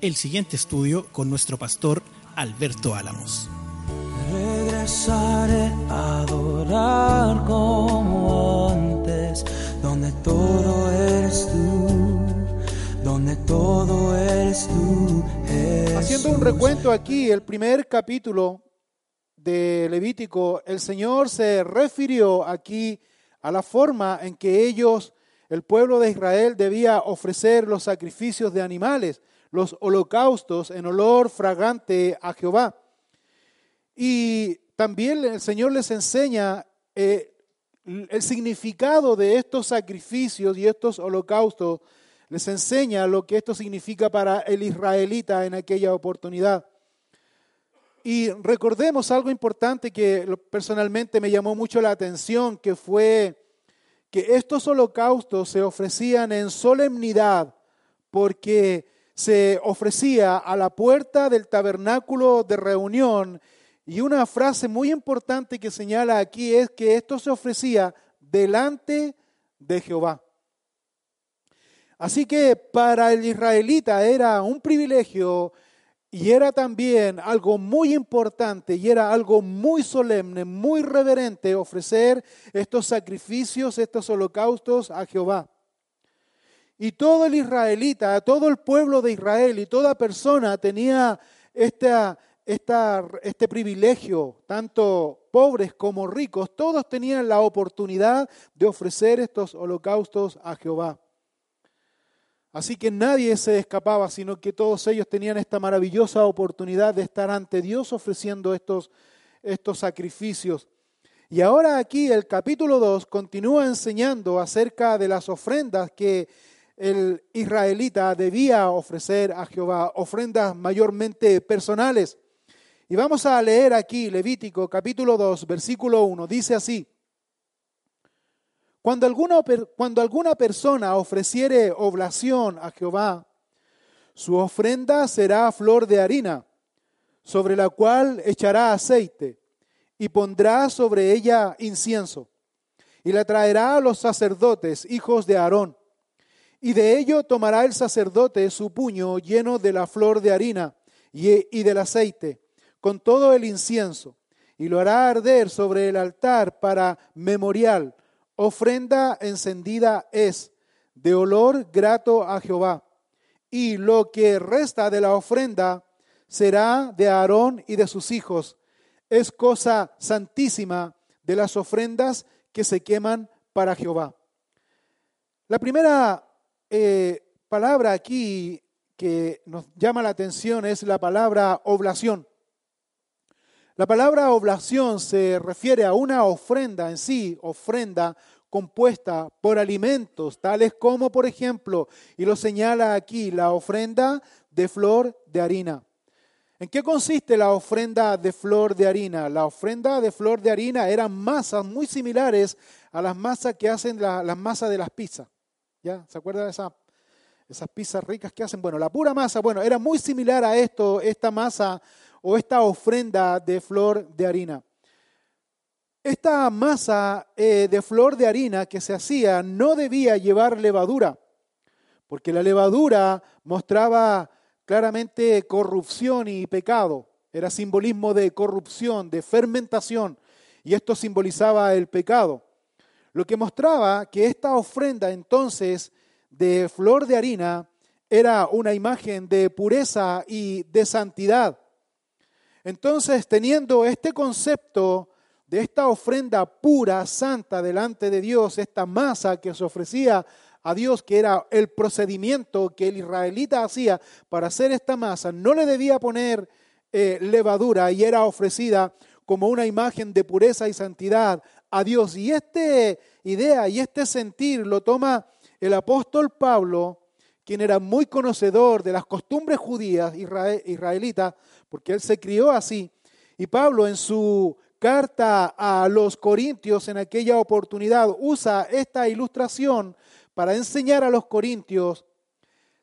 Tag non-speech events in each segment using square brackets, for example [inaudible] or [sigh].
el siguiente estudio con nuestro pastor Alberto Álamos. Regresaré a adorar como antes, donde todo eres tú, donde todo eres tú. Haciendo un recuento aquí, el primer capítulo de Levítico, el Señor se refirió aquí a la forma en que ellos, el pueblo de Israel, debía ofrecer los sacrificios de animales, los holocaustos en olor fragante a Jehová. Y también el Señor les enseña eh, el significado de estos sacrificios y estos holocaustos, les enseña lo que esto significa para el israelita en aquella oportunidad. Y recordemos algo importante que personalmente me llamó mucho la atención, que fue que estos holocaustos se ofrecían en solemnidad porque se ofrecía a la puerta del tabernáculo de reunión y una frase muy importante que señala aquí es que esto se ofrecía delante de Jehová. Así que para el israelita era un privilegio y era también algo muy importante y era algo muy solemne, muy reverente ofrecer estos sacrificios, estos holocaustos a Jehová. Y todo el israelita, todo el pueblo de Israel y toda persona tenía esta, este privilegio, tanto pobres como ricos, todos tenían la oportunidad de ofrecer estos holocaustos a Jehová. Así que nadie se escapaba, sino que todos ellos tenían esta maravillosa oportunidad de estar ante Dios ofreciendo estos, estos sacrificios. Y ahora aquí el capítulo 2 continúa enseñando acerca de las ofrendas que el israelita debía ofrecer a Jehová, ofrendas mayormente personales. Y vamos a leer aquí Levítico capítulo 2, versículo 1. Dice así, cuando alguna, cuando alguna persona ofreciere oblación a Jehová, su ofrenda será flor de harina, sobre la cual echará aceite y pondrá sobre ella incienso, y la traerá a los sacerdotes, hijos de Aarón y de ello tomará el sacerdote su puño lleno de la flor de harina y, del aceite, con todo el incienso, y lo hará arder sobre el altar para memorial. Ofrenda encendida es, de olor grato a Jehová. Y lo que resta de la ofrenda será de Aarón y de sus hijos. Es cosa santísima de las ofrendas que se queman para Jehová. La primera eh, palabra aquí que nos llama la atención es la palabra oblación. La palabra oblación se refiere a una ofrenda en sí, ofrenda compuesta por alimentos, tales como, por ejemplo, y lo señala aquí, la ofrenda de flor de harina. ¿En qué consiste la ofrenda de flor de harina? La ofrenda de flor de harina eran masas muy similares a las masas que hacen las masas de las pizzas. ¿Ya? ¿Se acuerdan de esa, esas pizzas ricas que hacen? Bueno, la pura masa, bueno, era muy similar a esto, esta masa o esta ofrenda de flor de harina. Esta masa eh, de flor de harina que se hacía no debía llevar levadura, porque la levadura mostraba claramente corrupción y pecado. Era simbolismo de corrupción, de fermentación, y esto simbolizaba el pecado. Lo que mostraba que esta ofrenda entonces de flor de harina era una imagen de pureza y de santidad. Entonces, teniendo este concepto de esta ofrenda pura, santa delante de Dios, esta masa que se ofrecía a Dios, que era el procedimiento que el israelita hacía para hacer esta masa, no le debía poner eh, levadura y era ofrecida como una imagen de pureza y santidad a Dios. Y esta idea y este sentir lo toma el apóstol Pablo, quien era muy conocedor de las costumbres judías israelitas, porque él se crió así, y Pablo en su carta a los corintios en aquella oportunidad usa esta ilustración para enseñar a los corintios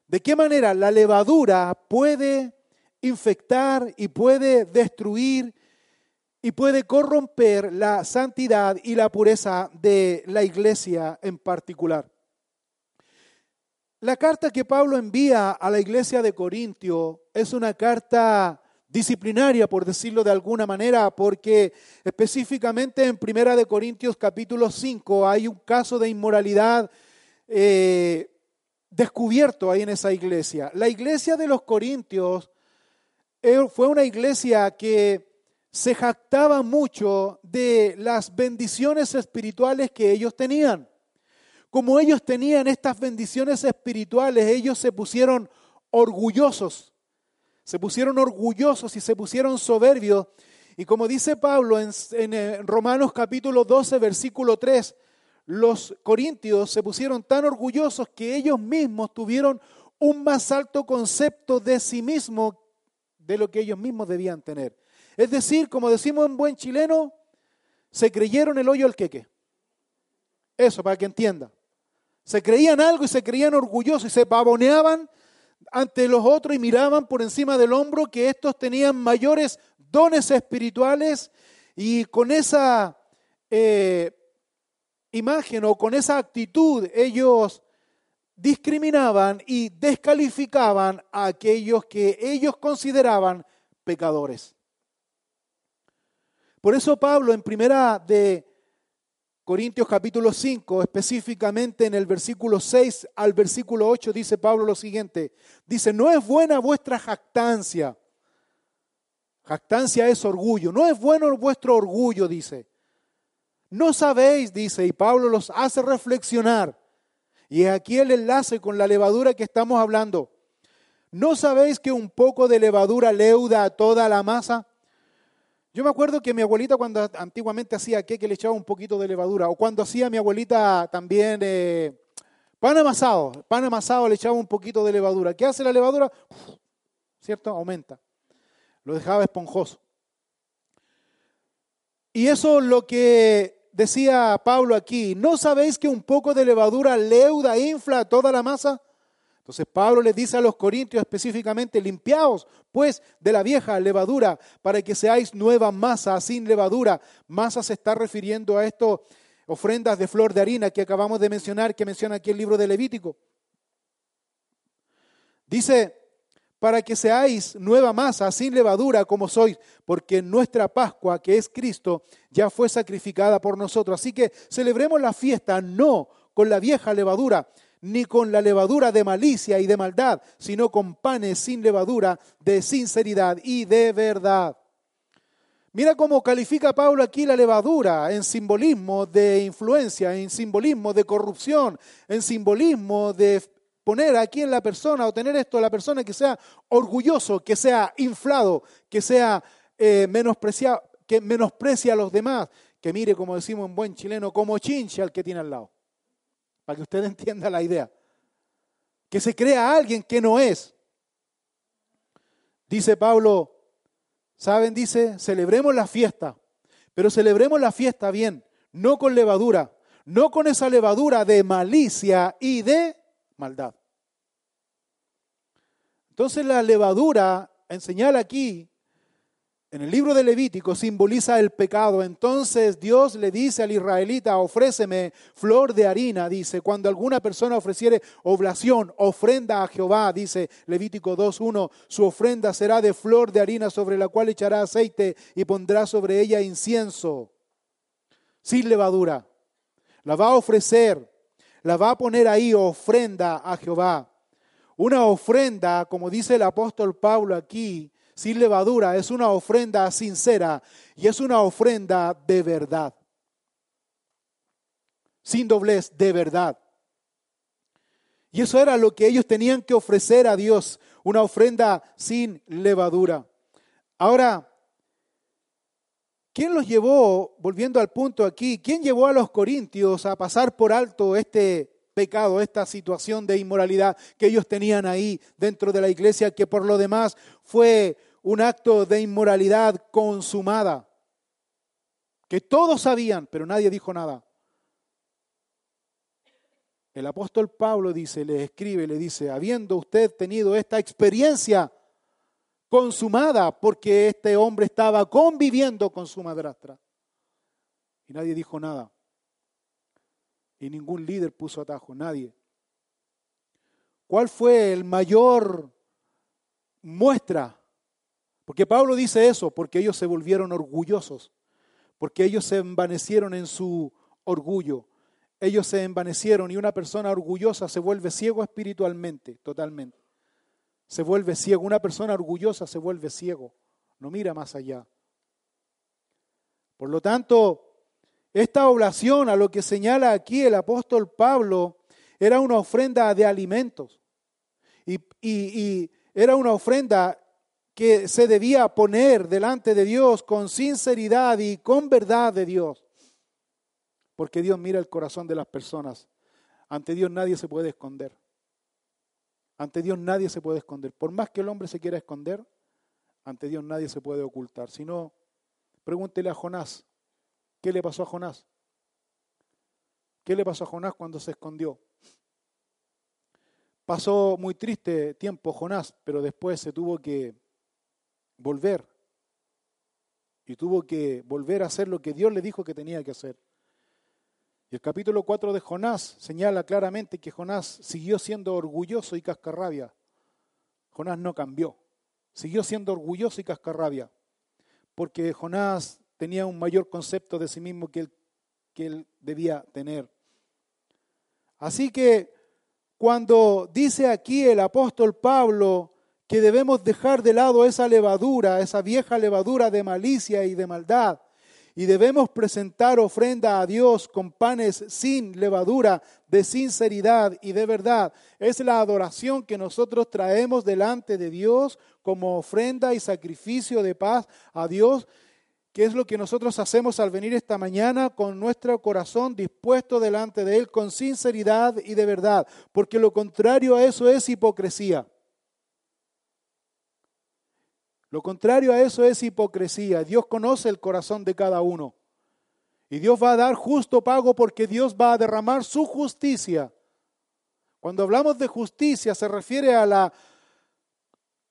de qué manera la levadura puede infectar y puede destruir y puede corromper la santidad y la pureza de la iglesia en particular. La carta que Pablo envía a la iglesia de Corintio es una carta disciplinaria, por decirlo de alguna manera, porque específicamente en Primera de Corintios capítulo 5 hay un caso de inmoralidad eh, descubierto ahí en esa iglesia. La iglesia de los Corintios eh, fue una iglesia que se jactaba mucho de las bendiciones espirituales que ellos tenían. Como ellos tenían estas bendiciones espirituales, ellos se pusieron orgullosos se pusieron orgullosos y se pusieron soberbios. Y como dice Pablo en, eh, Romanos capítulo 12, versículo 3, los corintios se pusieron tan orgullosos que ellos mismos tuvieron un más alto concepto de sí mismos de lo que ellos mismos debían tener. Es decir, como decimos en buen chileno, se creyeron el hoyo al queque. Eso, para que entienda. Se creían algo y se creían orgullosos y se pavoneaban ante los otros y miraban por encima del hombro que estos tenían mayores dones espirituales y con esa eh, imagen o con esa actitud ellos discriminaban y descalificaban a aquellos que ellos consideraban pecadores. Por eso Pablo en primera de Corintios capítulo 5, específicamente en el versículo 6 al versículo 8, dice Pablo lo siguiente. Dice, no es buena vuestra jactancia. Jactancia es orgullo. No es bueno vuestro orgullo, dice. No sabéis, dice, y Pablo los hace reflexionar. Y aquí el enlace con la levadura que estamos hablando. ¿No sabéis que un poco de levadura leuda a toda la masa? Yo me acuerdo que mi abuelita cuando antiguamente hacía que le echaba un poquito de levadura, o cuando hacía mi abuelita también eh, pan amasado, pan amasado le echaba un poquito de levadura. ¿Qué hace la levadura? ¿Cierto? Aumenta. Lo dejaba esponjoso. Y eso es lo que decía Pablo aquí. ¿No sabéis que un poco de levadura leuda, infla toda la masa? Entonces Pablo les dice a los corintios específicamente, limpiaos pues de la vieja levadura para que seáis nueva masa sin levadura. Masa se está refiriendo a esto, ofrendas de flor de harina que acabamos de mencionar, que menciona aquí el libro de Levítico. Dice, para que seáis nueva masa sin levadura como sois, porque nuestra Pascua, que es Cristo, ya fue sacrificada por nosotros. Así que celebremos la fiesta no con la vieja levadura, ni con la levadura de malicia y de maldad, sino con panes sin levadura de sinceridad y de verdad. Mira cómo califica Pablo aquí la levadura en simbolismo de influencia, en simbolismo de corrupción, en simbolismo de poner aquí en la persona o tener esto a la persona que sea orgulloso, que sea inflado, que sea eh, menospreciado, que menosprecia a los demás, que mire, como decimos en buen chileno, como chincha al que tiene al lado para que usted [laughs] entienda la idea. Que se crea alguien que no es. Dice Pablo, ¿saben? Dice, celebremos la fiesta, pero celebremos la fiesta bien, no con levadura, no con esa levadura de malicia y de maldad. Entonces la levadura, en señal aquí, en el libro de Levítico simboliza el pecado. Entonces Dios le dice al israelita, ofréceme flor de harina, dice, cuando alguna persona ofreciere oblación, ofrenda a Jehová, dice Levítico 2.1, su ofrenda será de flor de harina sobre la cual echará aceite y pondrá sobre ella incienso, sin levadura. La va a ofrecer, la va a poner ahí ofrenda a Jehová. Una ofrenda, como dice el apóstol Pablo aquí, sin levadura, es una ofrenda sincera y es una ofrenda de verdad. Sin doblez, de verdad. Y eso era lo que ellos tenían que ofrecer a Dios, una ofrenda sin levadura. Ahora, ¿quién los llevó, volviendo al punto aquí, quién llevó a los corintios a pasar por alto este pecado, esta situación de inmoralidad que ellos tenían ahí dentro de la iglesia, que por lo demás fue un acto de inmoralidad consumada, que todos sabían, pero nadie dijo nada. El apóstol Pablo dice, le escribe, le dice, habiendo usted tenido esta experiencia consumada, porque este hombre estaba conviviendo con su madrastra, y nadie dijo nada. Y ningún líder puso atajo, nadie. ¿Cuál fue el mayor muestra? Porque Pablo dice eso, porque ellos se volvieron orgullosos, porque ellos se envanecieron en su orgullo. Ellos se envanecieron y una persona orgullosa se vuelve ciego espiritualmente, totalmente. Se vuelve ciego. Una persona orgullosa se vuelve ciego. No mira más allá. Por lo tanto, esta oblación, a lo que señala aquí el apóstol Pablo, era una ofrenda de alimentos. Y, era una ofrenda que se debía poner delante de Dios con sinceridad y con verdad de Dios. Porque Dios mira el corazón de las personas. Ante Dios nadie se puede esconder. Ante Dios nadie se puede esconder. Por más que el hombre se quiera esconder, ante Dios nadie se puede ocultar. Si no, pregúntele a Jonás. ¿Qué le pasó a Jonás? ¿Qué le pasó a Jonás cuando se escondió? Pasó muy triste tiempo Jonás, pero después se tuvo que volver. Y tuvo que volver a hacer lo que Dios le dijo que tenía que hacer. Y el capítulo 4 de Jonás señala claramente que Jonás siguió siendo orgulloso y cascarrabia. Jonás no cambió. Siguió siendo orgulloso y cascarrabia. Porque Jonás tenía un mayor concepto de sí mismo que él, que él debía tener. Así que cuando dice aquí el apóstol Pablo que debemos dejar de lado esa levadura, esa vieja levadura de malicia y de maldad, y debemos presentar ofrenda a Dios con panes sin levadura, de sinceridad y de verdad. Es la adoración que nosotros traemos delante de Dios como ofrenda y sacrificio de paz a Dios ¿Qué es lo que nosotros hacemos al venir esta mañana con nuestro corazón dispuesto delante de Él con sinceridad y de verdad? Porque lo contrario a eso es hipocresía. Lo contrario a eso es hipocresía. Dios conoce el corazón de cada uno. Y Dios va a dar justo pago porque Dios va a derramar su justicia. Cuando hablamos de justicia se refiere a la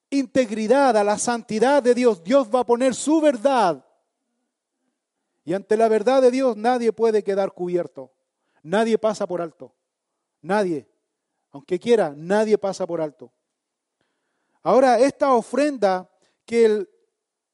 integridad, a la santidad de Dios. Dios va a poner su verdad y ante la verdad de Dios nadie puede quedar cubierto. Nadie pasa por alto. Nadie. Aunque quiera, nadie pasa por alto. Ahora, esta ofrenda que el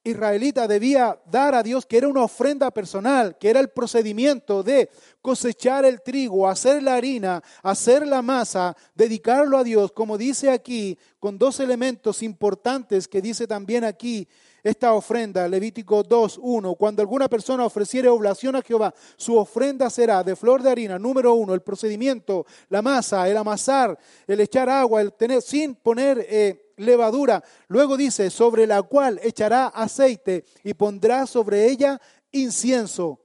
israelita debía dar a Dios, que era una ofrenda personal, que era el procedimiento de cosechar el trigo, hacer la harina, hacer la masa, dedicarlo a Dios, como dice aquí, con dos elementos importantes que dice también aquí esta ofrenda, Levítico 2, 1, cuando alguna persona ofreciere oblación a Jehová, su ofrenda será de flor de harina, número uno, el procedimiento, la masa, el amasar, el echar agua, el tener, sin poner eh, levadura. Luego dice, sobre la cual echará aceite y pondrá sobre ella incienso.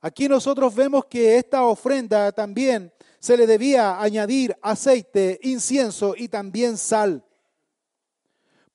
Aquí nosotros vemos que esta ofrenda también se le debía añadir aceite, incienso y también sal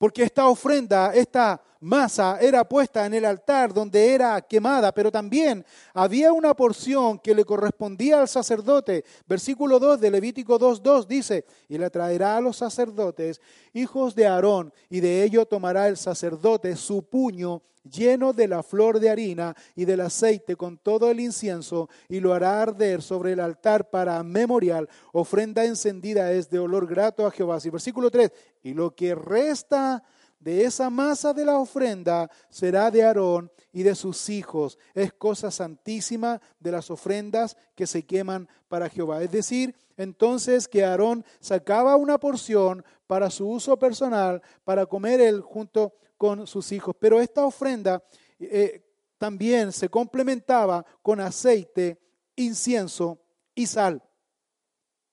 porque esta ofrenda, esta masa era puesta en el altar donde era quemada, pero también había una porción que le correspondía al sacerdote. Versículo 2 de Levítico 2.2 dice, y la traerá a los sacerdotes, hijos de Aarón, y de ello tomará el sacerdote su puño lleno de la flor de harina y del aceite con todo el incienso, y lo hará arder sobre el altar para memorial. Ofrenda encendida es de olor grato a Jehová. Y versículo 3, y lo que resta de esa masa de la ofrenda será de Aarón y de sus hijos. Es cosa santísima de las ofrendas que se queman para Jehová. Es decir, entonces que Aarón sacaba una porción para su uso personal, para comer él junto con sus hijos. Pero esta ofrenda eh, también se complementaba con aceite, incienso y sal.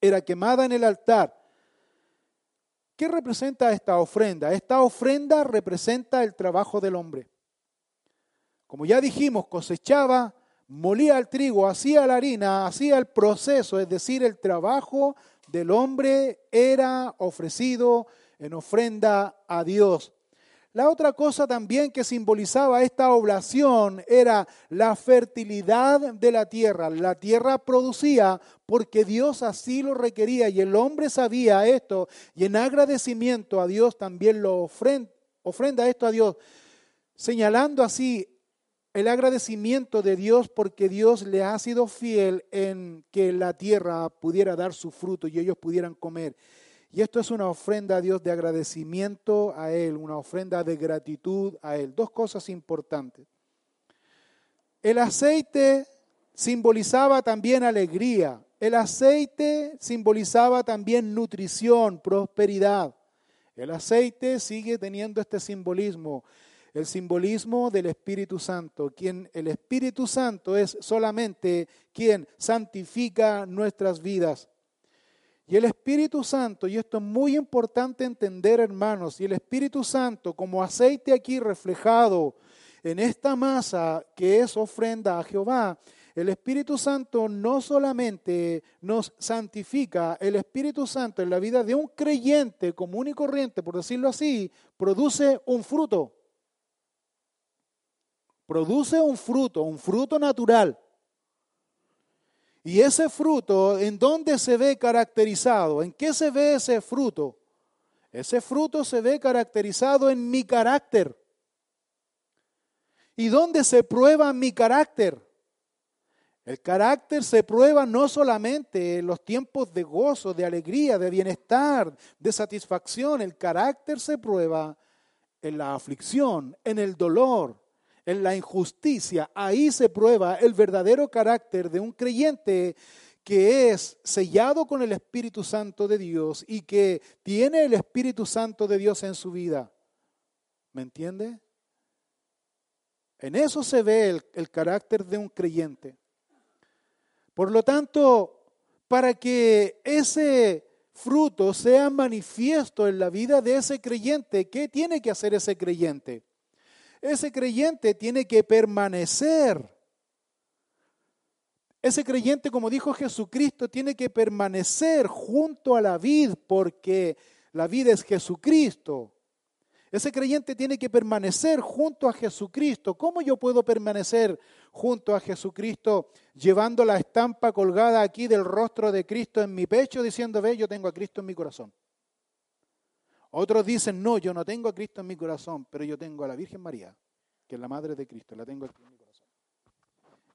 Era quemada en el altar. ¿Qué representa esta ofrenda? Esta ofrenda representa el trabajo del hombre. Como ya dijimos, cosechaba molía el trigo, hacía la harina, hacía el proceso, es decir, el trabajo del hombre era ofrecido en ofrenda a Dios. La otra cosa también que simbolizaba esta oblación era la fertilidad de la tierra. La tierra producía porque Dios así lo requería y el hombre sabía esto y en agradecimiento a Dios también lo ofrenda, esto a Dios, señalando así el agradecimiento de Dios porque Dios le ha sido fiel en que la tierra pudiera dar su fruto y ellos pudieran comer. Y esto es una ofrenda a Dios de agradecimiento a Él, una ofrenda de gratitud a Él. Dos cosas importantes. El aceite simbolizaba también alegría. El aceite simbolizaba también nutrición, prosperidad. El aceite sigue teniendo este simbolismo, el simbolismo del Espíritu Santo, quien el Espíritu Santo es solamente quien santifica nuestras vidas. Y el Espíritu Santo, y esto es muy importante entender, hermanos, y el Espíritu Santo como aceite aquí reflejado en esta masa que es ofrenda a Jehová, el Espíritu Santo no solamente nos santifica, el Espíritu Santo en la vida de un creyente común y corriente, por decirlo así, produce un fruto. Produce un fruto, un fruto natural. Y ese fruto, ¿en dónde se ve caracterizado? ¿En qué se ve ese fruto? Ese fruto se ve caracterizado en mi carácter. ¿Y dónde se prueba mi carácter? El carácter se prueba no solamente en los tiempos de gozo, de alegría, de bienestar, de satisfacción. El carácter se prueba en la aflicción, en el dolor, en la injusticia. Ahí se prueba el verdadero carácter de un creyente que es sellado con el Espíritu Santo de Dios y que tiene el Espíritu Santo de Dios en su vida. ¿Me entiende? En eso se ve el, el carácter de un creyente. Por lo tanto, para que ese fruto sea manifiesto en la vida de ese creyente, ¿qué tiene que hacer ese creyente? Ese creyente tiene que permanecer. Ese creyente, como dijo Jesucristo, tiene que permanecer junto a la vid porque la vida es Jesucristo. Ese creyente tiene que permanecer junto a Jesucristo. ¿Cómo yo puedo permanecer junto a Jesucristo llevando la estampa colgada aquí del rostro de Cristo en mi pecho diciendo, ve, yo tengo a Cristo en mi corazón? Otros dicen, no, yo no tengo a Cristo en mi corazón, pero yo tengo a la Virgen María, que es la Madre de Cristo, la tengo aquí en mi corazón.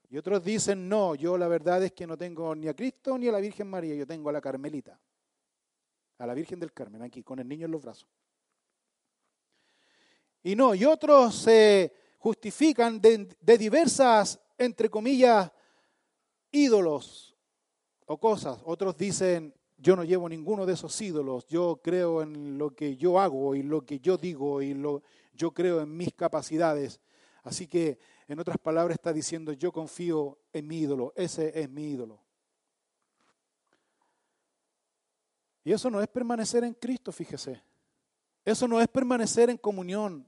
Y otros dicen, no, yo la verdad es que no tengo ni a Cristo ni a la Virgen María, yo tengo a la Carmelita, a la Virgen del Carmen, aquí, con el niño en los brazos. Y no, y otros se justifican de, de diversas, entre comillas, ídolos o cosas. Otros dicen, yo no llevo ninguno de esos ídolos, yo creo en lo que yo hago y lo que yo digo y lo, yo creo en mis capacidades. Así que, en otras palabras, está diciendo, yo confío en mi ídolo, ese es mi ídolo. Y eso no es permanecer en Cristo, fíjese. Eso no es permanecer en comunión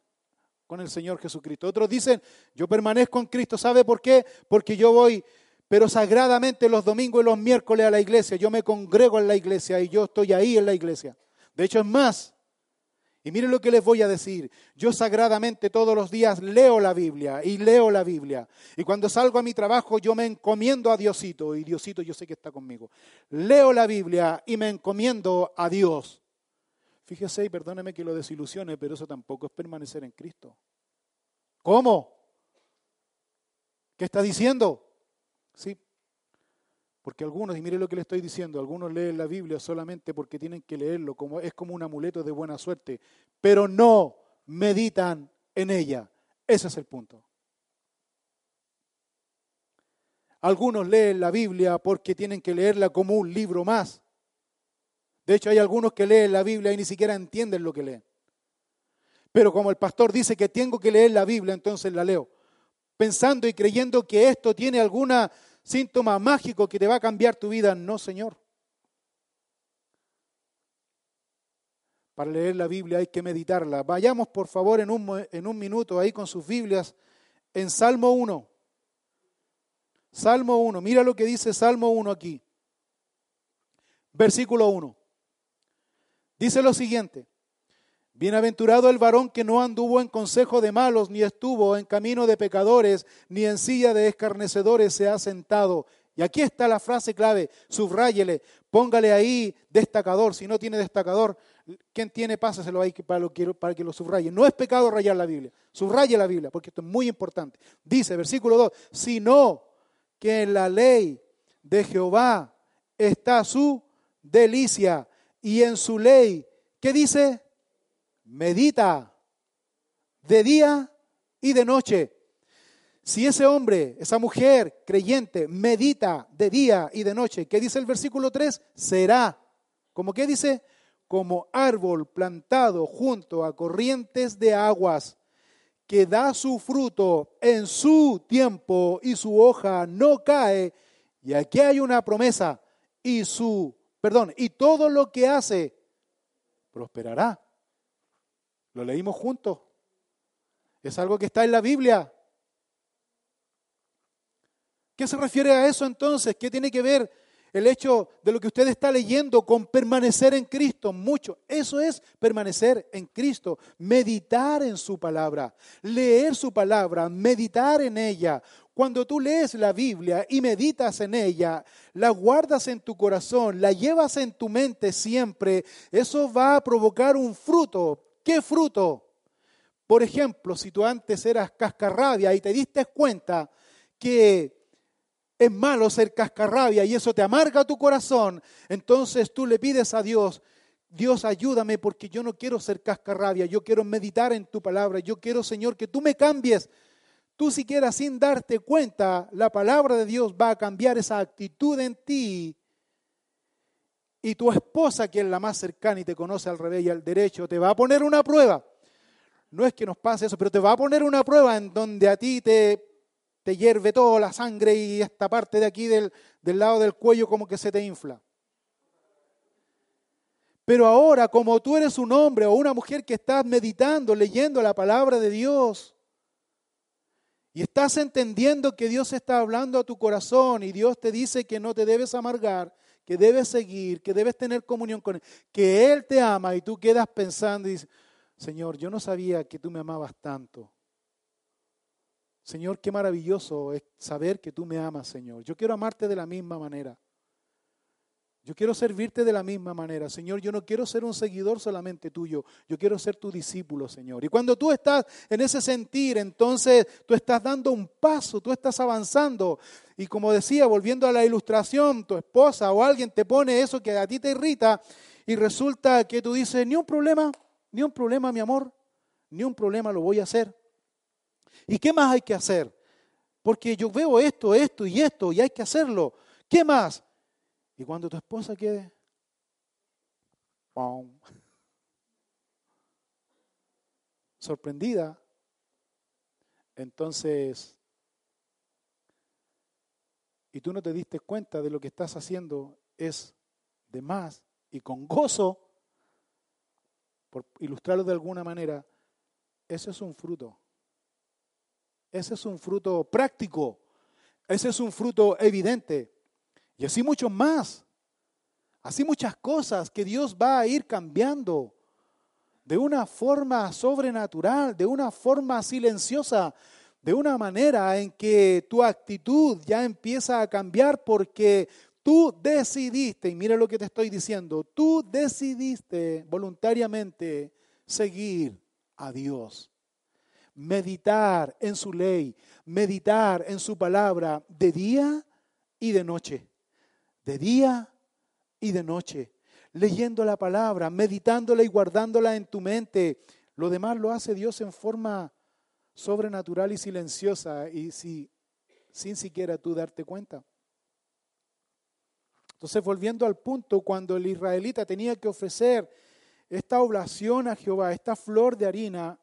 con el Señor Jesucristo. Otros dicen, yo permanezco en Cristo, ¿sabe por qué? Porque yo voy pero sagradamente los domingos y los miércoles a la iglesia. Yo me congrego en la iglesia y yo estoy ahí en la iglesia. De hecho, es más. Y miren lo que les voy a decir. Yo sagradamente todos los días leo la Biblia y leo la Biblia. Y cuando salgo a mi trabajo yo me encomiendo a Diosito. Y Diosito yo sé que está conmigo. Leo la Biblia y me encomiendo a Dios. Fíjese y perdóneme que lo desilusione, pero eso tampoco es permanecer en Cristo. ¿Cómo? ¿Qué está diciendo? ¿Sí? Porque algunos, y mire lo que le estoy diciendo, algunos leen la Biblia solamente porque tienen que leerlo, como, es como un amuleto de buena suerte, pero no meditan en ella. Ese es el punto. Algunos leen la Biblia porque tienen que leerla como un libro más. De hecho, hay algunos que leen la Biblia y ni siquiera entienden lo que leen. Pero como el pastor dice que tengo que leer la Biblia, entonces la leo pensando y creyendo que esto tiene alguna síntoma mágico que te va a cambiar tu vida. No, Señor. Para leer la Biblia hay que meditarla. Vayamos, por favor, en un, en un minuto ahí con sus Biblias en Salmo 1. Salmo 1, mira lo que dice Salmo 1 aquí. Versículo 1. Dice lo siguiente. Bienaventurado el varón que no anduvo en consejo de malos, ni estuvo en camino de pecadores, ni en silla de escarnecedores se ha sentado. Y aquí está la frase clave, subráyele, póngale ahí destacador. Si no tiene destacador, quien tiene, pásaselo ahí para, para que lo subraye. No es pecado rayar la Biblia, subraye la Biblia, porque esto es muy importante. Dice, versículo 2, sino que en la ley de Jehová está su delicia, y en su ley, ¿qué dice? Medita de día y de noche. Si ese hombre, esa mujer creyente, medita de día y de noche, ¿qué dice el versículo 3? Será, como qué dice? Como árbol plantado junto a corrientes de aguas, que da su fruto en su tiempo y su hoja no cae. Y aquí hay una promesa, y su, perdón, y todo lo que hace prosperará. Lo leímos juntos. Es algo que está en la Biblia. ¿Qué se refiere a eso entonces? ¿Qué tiene que ver el hecho de lo que usted está leyendo con permanecer en Cristo? Mucho. Eso es permanecer en Cristo, meditar en su palabra, leer su palabra, meditar en ella. Cuando tú lees la Biblia y meditas en ella, la guardas en tu corazón, la llevas en tu mente siempre, eso va a provocar un fruto ¿Qué fruto? Por ejemplo, si tú antes eras cascarrabia y te diste cuenta que es malo ser cascarrabia y eso te amarga tu corazón, entonces tú le pides a Dios, Dios ayúdame porque yo no quiero ser cascarrabia, yo quiero meditar en tu palabra, yo quiero Señor que tú me cambies. Tú siquiera sin darte cuenta, la palabra de Dios va a cambiar esa actitud en ti y tu esposa, que es la más cercana y te conoce al revés y al derecho, te va a poner una prueba. No es que nos pase eso, pero te va a poner una prueba en donde a ti te, te hierve toda la sangre y esta parte de aquí del, del lado del cuello como que se te infla. Pero ahora, como tú eres un hombre o una mujer que estás meditando, leyendo la palabra de Dios, y estás entendiendo que Dios está hablando a tu corazón y Dios te dice que no te debes amargar, que debes seguir, que debes tener comunión con Él, que Él te ama y tú quedas pensando y dices, Señor, yo no sabía que tú me amabas tanto. Señor, qué maravilloso es saber que tú me amas, Señor. Yo quiero amarte de la misma manera. Yo quiero servirte de la misma manera, Señor. Yo no quiero ser un seguidor solamente tuyo. Yo quiero ser tu discípulo, Señor. Y cuando tú estás en ese sentir, entonces tú estás dando un paso, tú estás avanzando. Y como decía, volviendo a la ilustración, tu esposa o alguien te pone eso que a ti te irrita y resulta que tú dices, ni un problema, ni un problema, mi amor, ni un problema lo voy a hacer. ¿Y qué más hay que hacer? Porque yo veo esto, esto y esto y hay que hacerlo. ¿Qué más? Y cuando tu esposa quede, sorprendida, entonces, y tú no te diste cuenta de lo que estás haciendo es de más y con gozo, por ilustrarlo de alguna manera, ese es un fruto. Ese es un fruto práctico. Ese es un fruto evidente. Y así mucho más. Así muchas cosas que Dios va a ir cambiando de una forma sobrenatural, de una forma silenciosa, de una manera en que tu actitud ya empieza a cambiar porque tú decidiste, y mira lo que te estoy diciendo, tú decidiste voluntariamente seguir a Dios, meditar en su ley, meditar en su palabra de día y de noche de día y de noche, leyendo la palabra, meditándola y guardándola en tu mente. Lo demás lo hace Dios en forma sobrenatural y silenciosa y si, sin siquiera tú darte cuenta. Entonces, volviendo al punto, cuando el israelita tenía que ofrecer esta oblación a Jehová, esta flor de harina,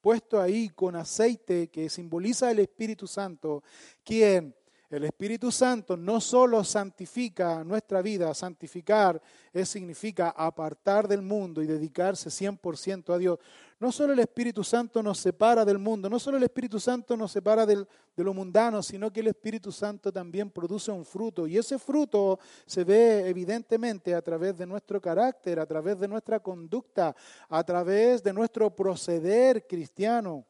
puesto ahí con aceite que simboliza el Espíritu Santo, quien El Espíritu Santo no solo santifica nuestra vida, santificar es, significa apartar del mundo y dedicarse 100% a Dios. No solo el Espíritu Santo nos separa del mundo, no solo el Espíritu Santo nos separa de lo mundano, sino que el Espíritu Santo también produce un fruto. Y ese fruto se ve evidentemente a través de nuestro carácter, a través de nuestra conducta, a través de nuestro proceder cristiano.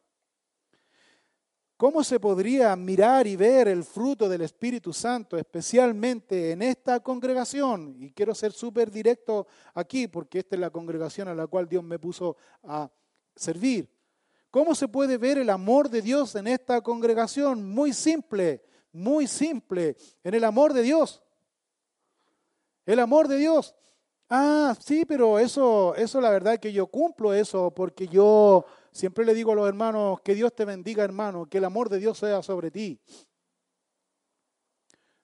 ¿Cómo se podría mirar y ver el fruto del Espíritu Santo, especialmente en esta congregación? Y quiero ser súper directo aquí, porque esta es la congregación a la cual Dios me puso a servir. ¿Cómo se puede ver el amor de Dios en esta congregación? Muy simple, muy simple, en el amor de Dios. El amor de Dios. Ah, sí, pero eso, eso la verdad que yo cumplo eso porque yo Siempre le digo a los hermanos, que Dios te bendiga hermano, que el amor de Dios sea sobre ti.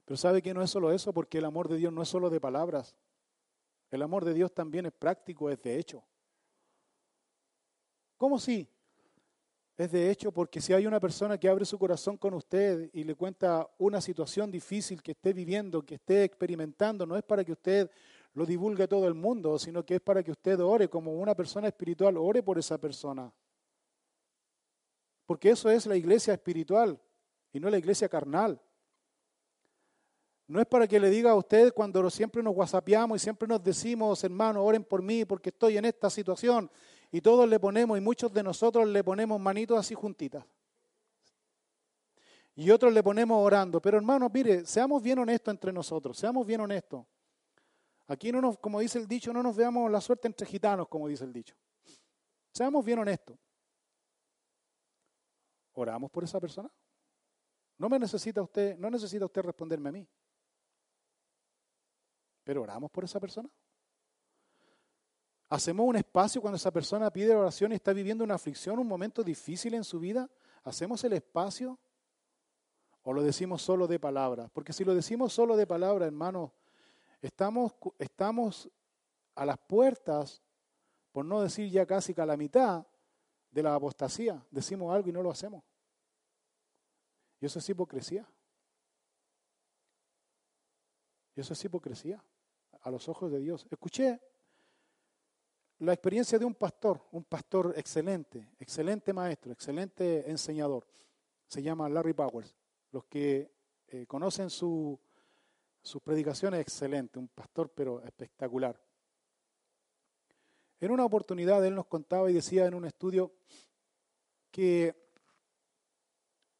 Pero sabe que no es solo eso, porque el amor de Dios no es solo de palabras. El amor de Dios también es práctico, es de hecho. ¿Cómo sí? Es de hecho porque si hay una persona que abre su corazón con usted y le cuenta una situación difícil que esté viviendo, que esté experimentando, no es para que usted lo divulgue a todo el mundo, sino que es para que usted ore como una persona espiritual, ore por esa persona. Porque eso es la iglesia espiritual y no la iglesia carnal. No es para que le diga a usted cuando siempre nos whatsappiamos y siempre nos decimos, hermano, oren por mí porque estoy en esta situación. Y todos le ponemos, y muchos de nosotros le ponemos manitos así juntitas. Y otros le ponemos orando. Pero hermano, mire, seamos bien honestos entre nosotros, seamos bien honestos. Aquí no nos, como dice el dicho, no nos veamos la suerte entre gitanos, como dice el dicho. Seamos bien honestos. ¿Oramos por esa persona? No me necesita usted, no necesita usted responderme a mí. Pero oramos por esa persona. Hacemos un espacio cuando esa persona pide oración y está viviendo una aflicción, un momento difícil en su vida. Hacemos el espacio o lo decimos solo de palabra. Porque si lo decimos solo de palabra, hermano, estamos, estamos a las puertas, por no decir ya casi que a la mitad, de la apostasía. Decimos algo y no lo hacemos. Y eso es hipocresía. Y eso es hipocresía a los ojos de Dios. Escuché la experiencia de un pastor, un pastor excelente, excelente maestro, excelente enseñador. Se llama Larry Powers. Los que eh, conocen su, sus predicaciones, excelente, un pastor pero espectacular. En una oportunidad él nos contaba y decía en un estudio que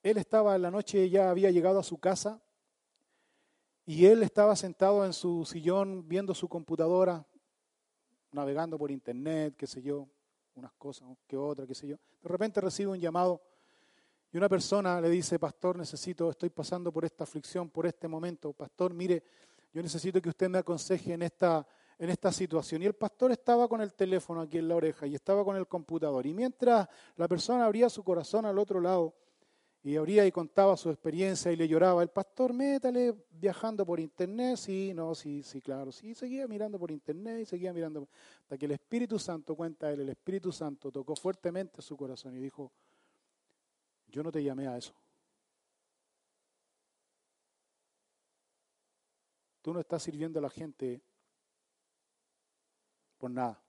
él estaba en la noche, ya había llegado a su casa y él estaba sentado en su sillón viendo su computadora, navegando por internet, qué sé yo, unas cosas, que otra, qué sé yo. De repente recibe un llamado y una persona le dice, pastor, necesito, estoy pasando por esta aflicción, por este momento. Pastor, mire, yo necesito que usted me aconseje en esta en esta situación. Y el pastor estaba con el teléfono aquí en la oreja y estaba con el computador. Y mientras la persona abría su corazón al otro lado y abría y contaba su experiencia y le lloraba, el pastor, métale viajando por internet, sí, no, sí, sí, claro, sí, seguía mirando por internet y seguía mirando. Hasta que el Espíritu Santo, cuenta él, el Espíritu Santo tocó fuertemente su corazón y dijo, yo no te llamé a eso. Tú no estás sirviendo a la gente nada.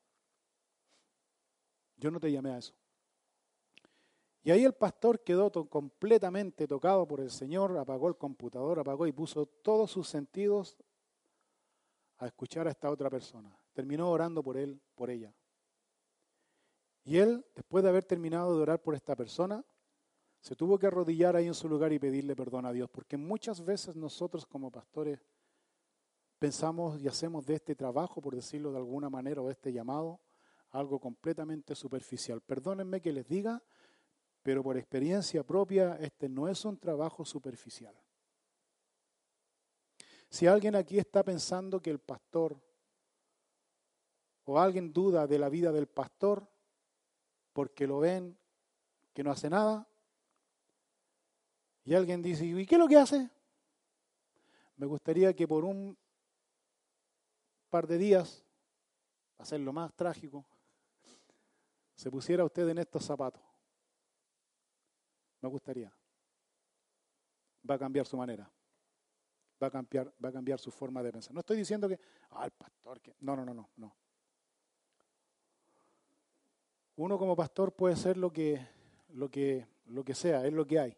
Yo no te llamé a eso. Y ahí el pastor quedó completamente tocado por el Señor, apagó el computador, apagó y puso todos sus sentidos a escuchar a esta otra persona. Terminó orando por él, por ella. Y él, después de haber terminado de orar por esta persona, se tuvo que arrodillar ahí en su lugar y pedirle perdón a Dios, porque muchas veces nosotros como pastores pensamos y hacemos de este trabajo, por decirlo de alguna manera, o de este llamado, algo completamente superficial. Perdónenme que les diga, pero por experiencia propia, este no es un trabajo superficial. Si alguien aquí está pensando que el pastor o alguien duda de la vida del pastor porque lo ven que no hace nada, y alguien dice, ¿y qué es lo que hace? Me gustaría que por un par de días, para hacerlo más trágico, se pusiera usted en estos zapatos. Me gustaría. Va a cambiar su manera. va a cambiar, va a cambiar su forma de pensar. No estoy diciendo que, ah, el pastor, que. No, no, no, no, no. Uno como pastor puede ser lo que, lo que, lo que sea, es lo que hay.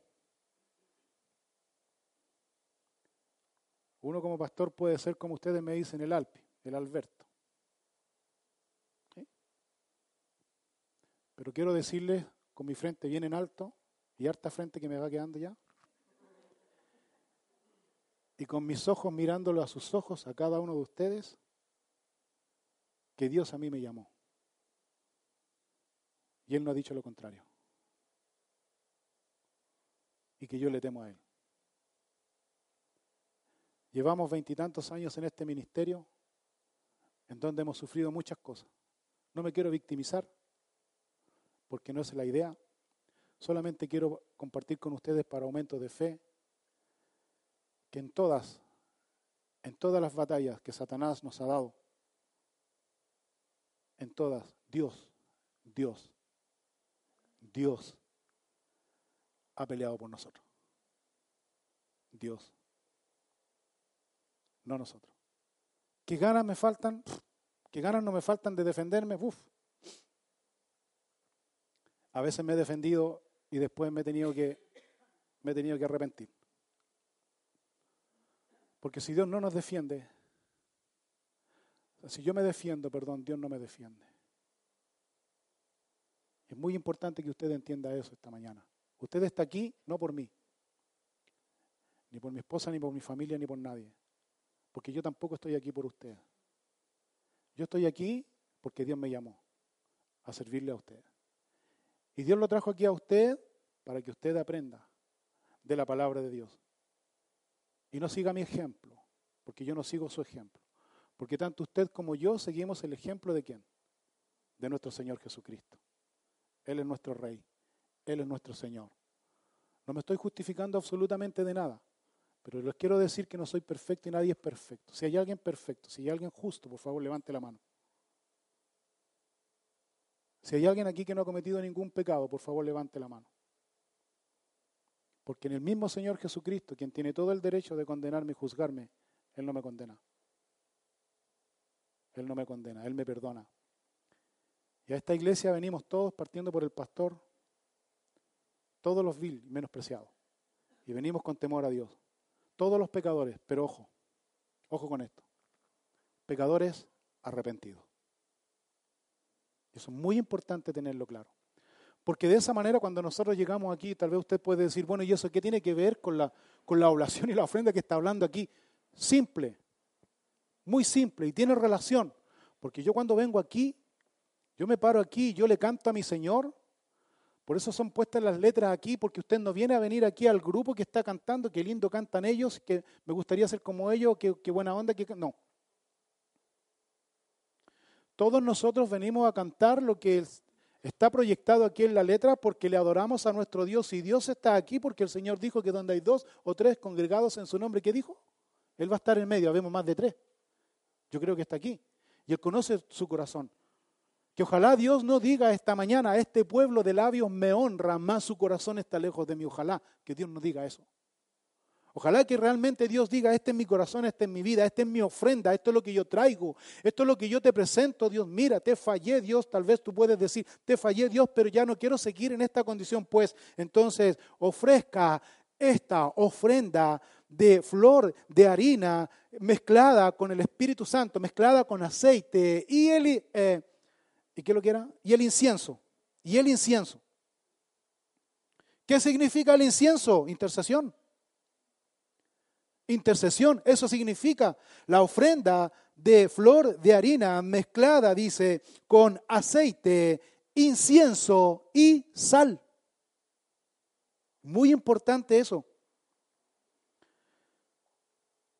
Uno como pastor puede ser como ustedes me dicen el Alpi, el Alberto. Pero quiero decirles con mi frente bien en alto y harta frente que me va quedando ya. Y con mis ojos mirándolo a sus ojos, a cada uno de ustedes, que Dios a mí me llamó. Y Él no ha dicho lo contrario. Y que yo le temo a Él. Llevamos veintitantos años en este ministerio en donde hemos sufrido muchas cosas. No me quiero victimizar porque no es la idea. Solamente quiero compartir con ustedes para aumento de fe que en todas, en todas las batallas que Satanás nos ha dado, en todas, Dios, Dios Dios ha peleado por nosotros. Dios. No nosotros. ¿Qué ganas me faltan? ¿Qué ganas no me faltan de defenderme? Uf. A veces me he defendido y después me he tenido que, me he tenido que arrepentir. Porque si Dios no nos defiende, si yo me defiendo, perdón, Dios no me defiende. Es muy importante que usted entienda eso esta mañana. Usted está aquí no por mí, ni por mi esposa, ni por mi familia, ni por nadie. Porque yo tampoco estoy aquí por usted. Yo estoy aquí porque Dios me llamó a servirle a usted. Y Dios lo trajo aquí a usted para que usted aprenda de la palabra de Dios. Y no siga mi ejemplo, porque yo no sigo su ejemplo. Porque tanto usted como yo seguimos el ejemplo de quién? De nuestro Señor Jesucristo. Él es nuestro Rey, Él es nuestro Señor. No me estoy justificando absolutamente de nada, pero les quiero decir que no soy perfecto y nadie es perfecto. Si hay alguien perfecto, si hay alguien justo, por favor levante la mano. Si hay alguien aquí que no ha cometido ningún pecado, por favor levante la mano. Porque en el mismo Señor Jesucristo, quien tiene todo el derecho de condenarme y juzgarme, Él no me condena. Él no me condena, Él me perdona. Y a esta iglesia venimos todos partiendo por el pastor, todos los vil menospreciados. Y venimos con temor a Dios. Todos los pecadores, pero ojo, ojo con esto. Pecadores arrepentidos. Eso es muy importante tenerlo claro. Porque de esa manera cuando nosotros llegamos aquí, tal vez usted puede decir, bueno, ¿y eso qué tiene que ver con la, con la oblación y la ofrenda que está hablando aquí? Simple, muy simple, y tiene relación. Porque yo cuando vengo aquí, yo me paro aquí, yo le canto a mi Señor. Por eso son puestas las letras aquí, porque usted no viene a venir aquí al grupo que está cantando, qué lindo cantan ellos, que me gustaría ser como ellos, qué, buena onda. Que... No. Todos nosotros venimos a cantar lo que está proyectado aquí en la letra porque le adoramos a nuestro Dios. Y Dios está aquí porque el Señor dijo que donde hay dos o tres congregados en su nombre, ¿qué dijo? Él va a estar en medio, habemos más de tres. Yo creo que está aquí. Y Él conoce su corazón. Que ojalá Dios no diga esta mañana, este pueblo de labios me honra, más su corazón está lejos de mí. Ojalá que Dios no diga eso. Ojalá que realmente Dios diga, este es mi corazón, esta es mi vida, esta es mi ofrenda, esto es lo que yo traigo, esto es lo que yo te presento, Dios. Mira, te fallé, Dios. Tal vez tú puedes decir, te fallé, Dios, pero ya no quiero seguir en esta condición. Pues entonces ofrezca esta ofrenda de flor de harina mezclada con el Espíritu Santo, mezclada con aceite y el... Eh, ¿Y qué lo que era? Y el incienso. Y el incienso. ¿Qué significa el incienso? Intercesión. Intercesión, eso significa la ofrenda de flor de harina mezclada, dice, con aceite, incienso y sal. Muy importante eso.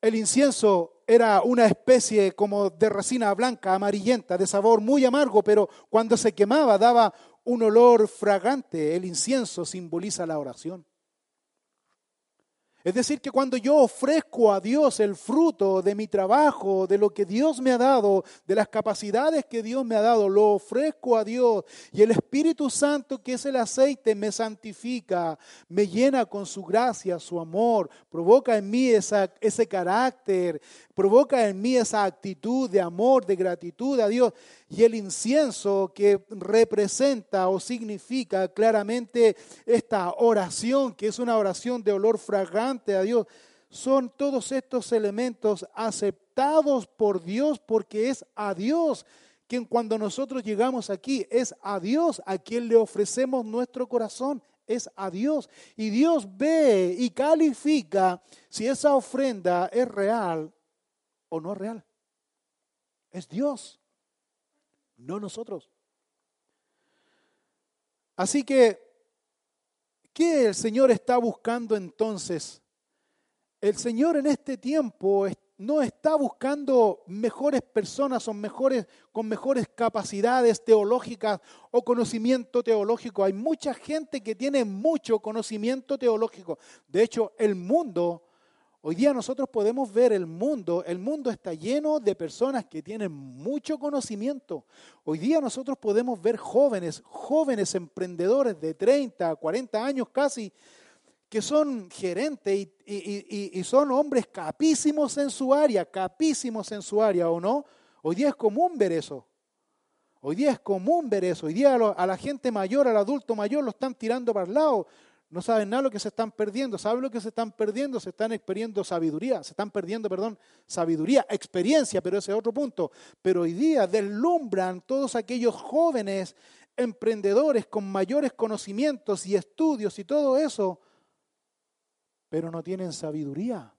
El incienso era una especie como de resina blanca, amarillenta, de sabor muy amargo, pero cuando se quemaba daba un olor fragante. El incienso simboliza la oración. Es decir, que cuando yo ofrezco a Dios el fruto de mi trabajo, de lo que Dios me ha dado, de las capacidades que Dios me ha dado, lo ofrezco a Dios y el Espíritu Santo, que es el aceite, me santifica, me llena con su gracia, su amor, provoca en mí ese carácter, provoca en mí esa actitud de amor, de gratitud a Dios. Y el incienso que representa o significa claramente esta oración, que es una oración de olor fragante a Dios, son todos estos elementos aceptados por Dios porque es a Dios quien cuando nosotros llegamos aquí es a Dios a quien le ofrecemos nuestro corazón, es a Dios. Y Dios ve y califica si esa ofrenda es real o no real. Es Dios no nosotros. Así que, ¿qué el Señor está buscando entonces? El Señor en este tiempo no está buscando mejores personas o mejores, con mejores capacidades teológicas o conocimiento teológico. Hay mucha gente que tiene mucho conocimiento teológico. De hecho, el mundo Hoy día nosotros podemos ver el mundo, el mundo está lleno de personas que tienen mucho conocimiento. Hoy día nosotros podemos ver jóvenes, jóvenes emprendedores de 30, 40 años casi, que son gerentes y, son hombres capísimos en su área, capísimos en su área, ¿o no? Hoy día es común ver eso. Hoy día es común ver eso. Hoy día a, la gente mayor, al adulto mayor, lo están tirando para el lado. No saben nada lo que se están perdiendo. ¿Saben lo que se están perdiendo? Se están perdiendo sabiduría. Se están perdiendo, perdón, sabiduría, experiencia, pero ese es otro punto. Pero hoy día deslumbran todos aquellos jóvenes emprendedores con mayores conocimientos y estudios y todo eso, pero no tienen sabiduría.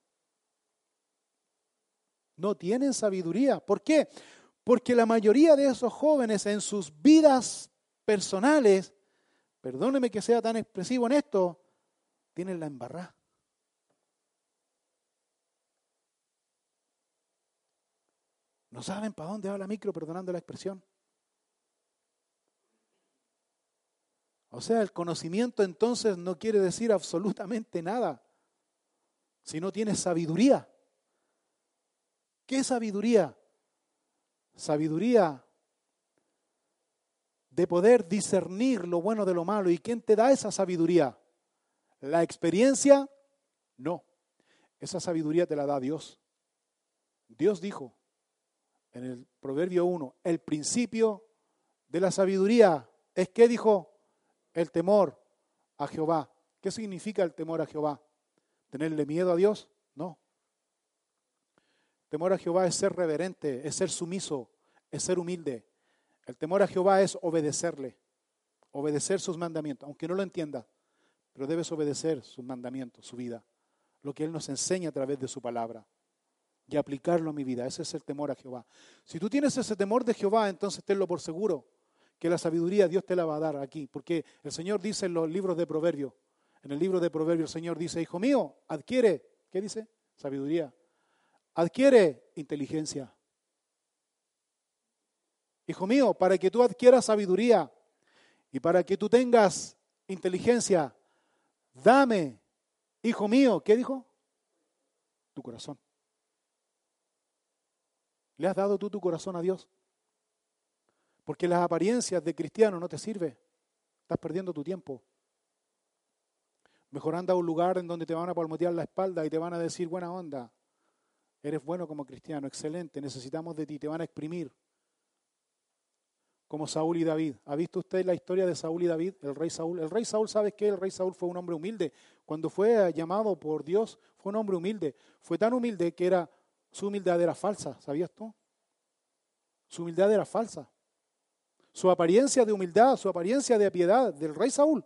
No tienen sabiduría. ¿Por qué? Porque la mayoría de esos jóvenes en sus vidas personales perdóneme que sea tan expresivo en esto, tienen la embarrada. No saben para dónde va la micro, perdonando la expresión. O sea, el conocimiento entonces no quiere decir absolutamente nada si no tienes sabiduría. ¿Qué sabiduría? Sabiduría de poder discernir lo bueno de lo malo. ¿Y quién te da esa sabiduría? ¿La experiencia? No. Esa sabiduría te la da Dios. Dios dijo en el Proverbio 1, el principio de la sabiduría es que dijo el temor a Jehová. ¿Qué significa el temor a Jehová? ¿Tenerle miedo a Dios? No. Temor a Jehová es ser reverente, es ser sumiso, es ser humilde, el temor a Jehová es obedecerle, obedecer sus mandamientos, aunque no lo entienda, pero debes obedecer sus mandamientos, su vida, lo que Él nos enseña a través de su palabra y aplicarlo a mi vida. Ese es el temor a Jehová. Si tú tienes ese temor de Jehová, entonces tenlo por seguro que la sabiduría Dios te la va a dar aquí, porque el Señor dice en los libros de Proverbios, en el libro de Proverbios el Señor dice, hijo mío, adquiere, ¿qué dice? Sabiduría. Adquiere inteligencia. Hijo mío, para que tú adquieras sabiduría y para que tú tengas inteligencia, dame, hijo mío, ¿qué dijo? Tu corazón. ¿Le has dado tú tu corazón a Dios? Porque las apariencias de cristiano no te sirven. Estás perdiendo tu tiempo. Mejor anda a un lugar en donde te van a palmotear la espalda y te van a decir buena onda. Eres bueno como cristiano, excelente, necesitamos de ti, te van a exprimir como Saúl y David. ¿Ha visto usted la historia de Saúl y David, el rey Saúl? El rey Saúl, ¿sabe qué? El rey Saúl fue un hombre humilde. Cuando fue llamado por Dios, fue un hombre humilde. Fue tan humilde que era, su humildad era falsa, ¿sabías tú? Su humildad era falsa. Su apariencia de humildad, su apariencia de piedad del rey Saúl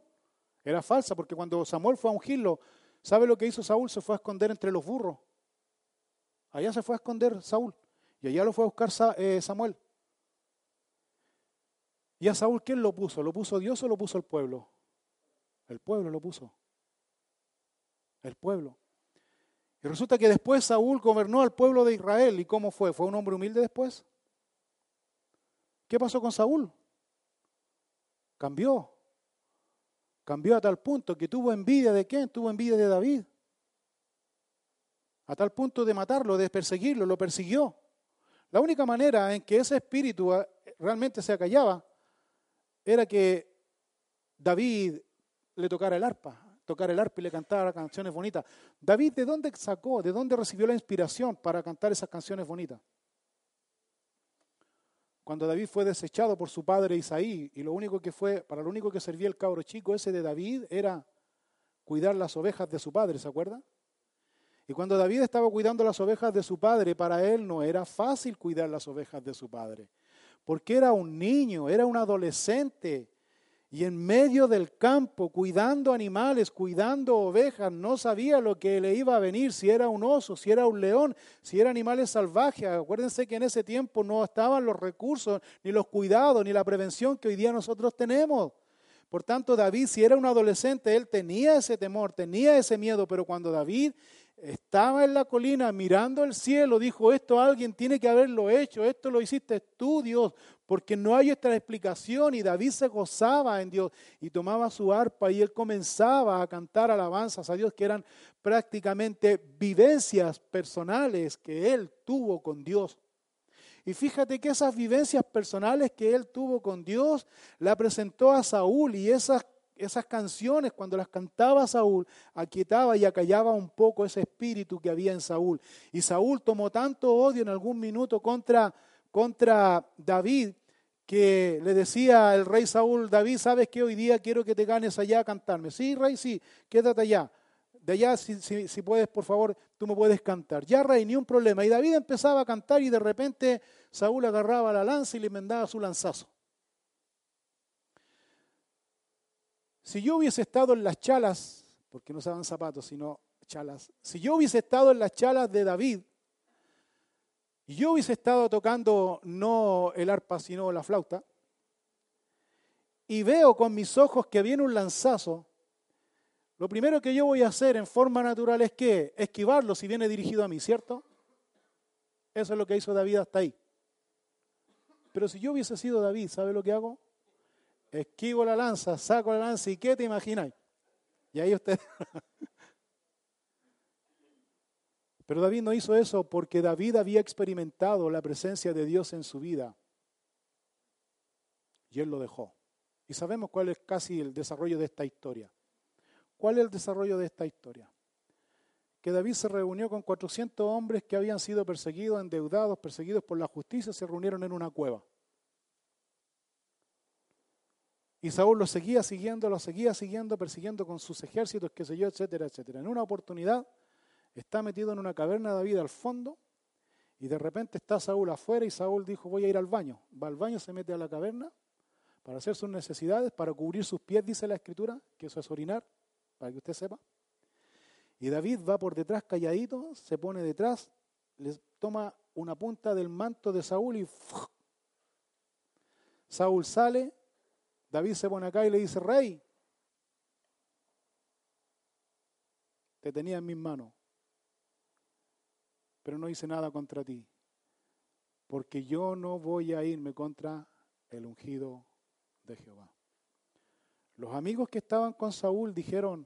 era falsa, porque cuando Samuel fue a ungirlo, ¿sabe lo que hizo Saúl? Se fue a esconder entre los burros. Allá se fue a esconder Saúl. Y allá lo fue a buscar eh, Samuel. ¿Y a Saúl quién lo puso? ¿Lo puso Dios o lo puso el pueblo? El pueblo lo puso. El pueblo. Y resulta que después Saúl gobernó al pueblo de Israel. ¿Y cómo fue? ¿Fue un hombre humilde después? ¿Qué pasó con Saúl? Cambió. Cambió a tal punto que tuvo envidia de quién? Tuvo envidia de David. a tal punto de matarlo, de perseguirlo, lo persiguió. La única manera en que ese espíritu ah, realmente se acallaba era que David le tocara el arpa, tocara el arpa y le cantara canciones bonitas. David, ¿de dónde sacó, de dónde recibió la inspiración para cantar esas canciones bonitas? Cuando David fue desechado por su padre Isaí, y lo único que fue, para lo único que servía el cabro chico ese de David era cuidar las ovejas de su padre, ¿se acuerda? Y cuando David estaba cuidando las ovejas de su padre, para él no era fácil cuidar las ovejas de su padre, porque era un niño, era un adolescente, y en medio del campo, cuidando animales, cuidando ovejas, no sabía lo que le iba a venir, si era un oso, si era un león, si era animales salvajes. Acuérdense que en ese tiempo no estaban los recursos, ni los cuidados, ni la prevención que hoy día nosotros tenemos. Por tanto, David, si era un adolescente, él tenía ese temor, tenía ese miedo, pero cuando David estaba en la colina mirando el cielo, dijo, esto alguien tiene que haberlo hecho, esto lo hiciste tú, Dios, porque no hay otra explicación. Y David se gozaba en Dios y tomaba su arpa y él comenzaba a cantar alabanzas a Dios, que eran prácticamente vivencias personales que él tuvo con Dios. Y fíjate que esas vivencias personales que él tuvo con Dios la presentó a Saúl y esas esas canciones, cuando las cantaba Saúl, aquietaba y acallaba un poco ese espíritu que había en Saúl. Y Saúl tomó tanto odio en algún minuto contra, contra David que le decía el rey Saúl, David, ¿sabes que hoy día quiero que te ganes allá a cantarme? Sí, rey, sí, quédate allá. De allá, si, si puedes, por favor, tú me puedes cantar. Ya, rey, ni un problema. Y David empezaba a cantar y de repente Saúl agarraba la lanza y le mandaba su lanzazo. Si yo hubiese estado en las chalas, porque no usaban zapatos, sino chalas, si yo hubiese estado en las chalas de David, y yo hubiese estado tocando no el arpa, sino la flauta, y veo con mis ojos que viene un lanzazo, lo primero que yo voy a hacer en forma natural es que esquivarlo si viene dirigido a mí, ¿cierto? Eso es lo que hizo David hasta ahí. Pero si yo hubiese sido David, ¿sabe lo que hago? Esquivo la lanza, saco la lanza y ¿qué te imagináis? Y ahí usted... [laughs] Pero David no hizo eso porque David había experimentado la presencia de Dios en su vida. Y él lo dejó. Y sabemos cuál es casi el desarrollo de esta historia. ¿Cuál es el desarrollo de esta historia? Que David se reunió con 400 hombres que habían sido perseguidos, endeudados, perseguidos por la justicia, se reunieron en una cueva. Y Saúl lo seguía siguiendo, lo seguía siguiendo, persiguiendo con sus ejércitos, qué sé yo, etcétera, etcétera. En una oportunidad está metido en una caverna David al fondo y de repente está Saúl afuera y Saúl dijo voy a ir al baño. Va al baño, se mete a la caverna para hacer sus necesidades, para cubrir sus pies, dice la escritura, que eso es orinar, para que usted sepa. Y David va por detrás calladito, se pone detrás, le toma una punta del manto de Saúl y Saúl sale, David se pone acá y le dice, rey, te tenía en mis manos, pero no hice nada contra ti, porque yo no voy a irme contra el ungido de Jehová. Los amigos que estaban con Saúl dijeron,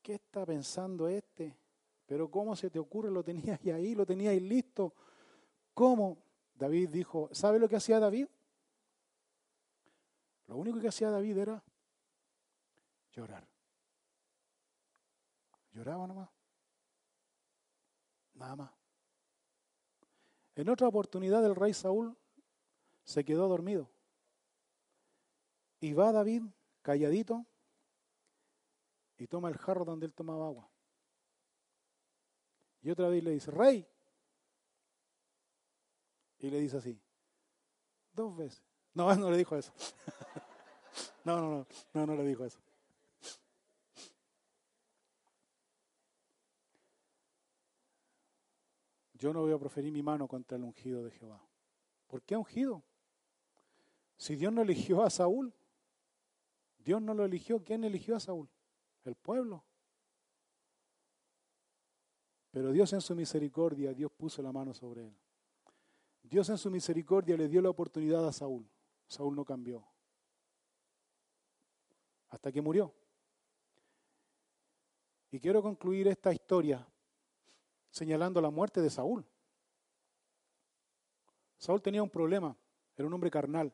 ¿qué está pensando este? Pero ¿cómo se te ocurre? Lo tenías ahí, lo tenías listo. ¿Cómo? David dijo, ¿sabe lo que hacía David? Lo único que hacía David era llorar. Lloraba nomás. Nada más. En otra oportunidad el rey Saúl se quedó dormido. Y va David calladito y toma el jarro donde él tomaba agua. Y otra vez le dice, rey. Y le dice así, dos veces. No, [laughs] no le dijo eso. No, no, no, no, no le dijo eso. Yo no voy a proferir mi mano contra el ungido de Jehová. ¿Por qué ungido? Si Dios no eligió a Saúl, Dios no lo eligió. ¿Quién eligió a Saúl? El pueblo. Pero Dios en su misericordia, Dios puso la mano sobre él. Dios en su misericordia le dio la oportunidad a Saúl. Saúl no cambió hasta que murió. Y quiero concluir esta historia señalando la muerte de Saúl. Saúl tenía un problema, era un hombre carnal.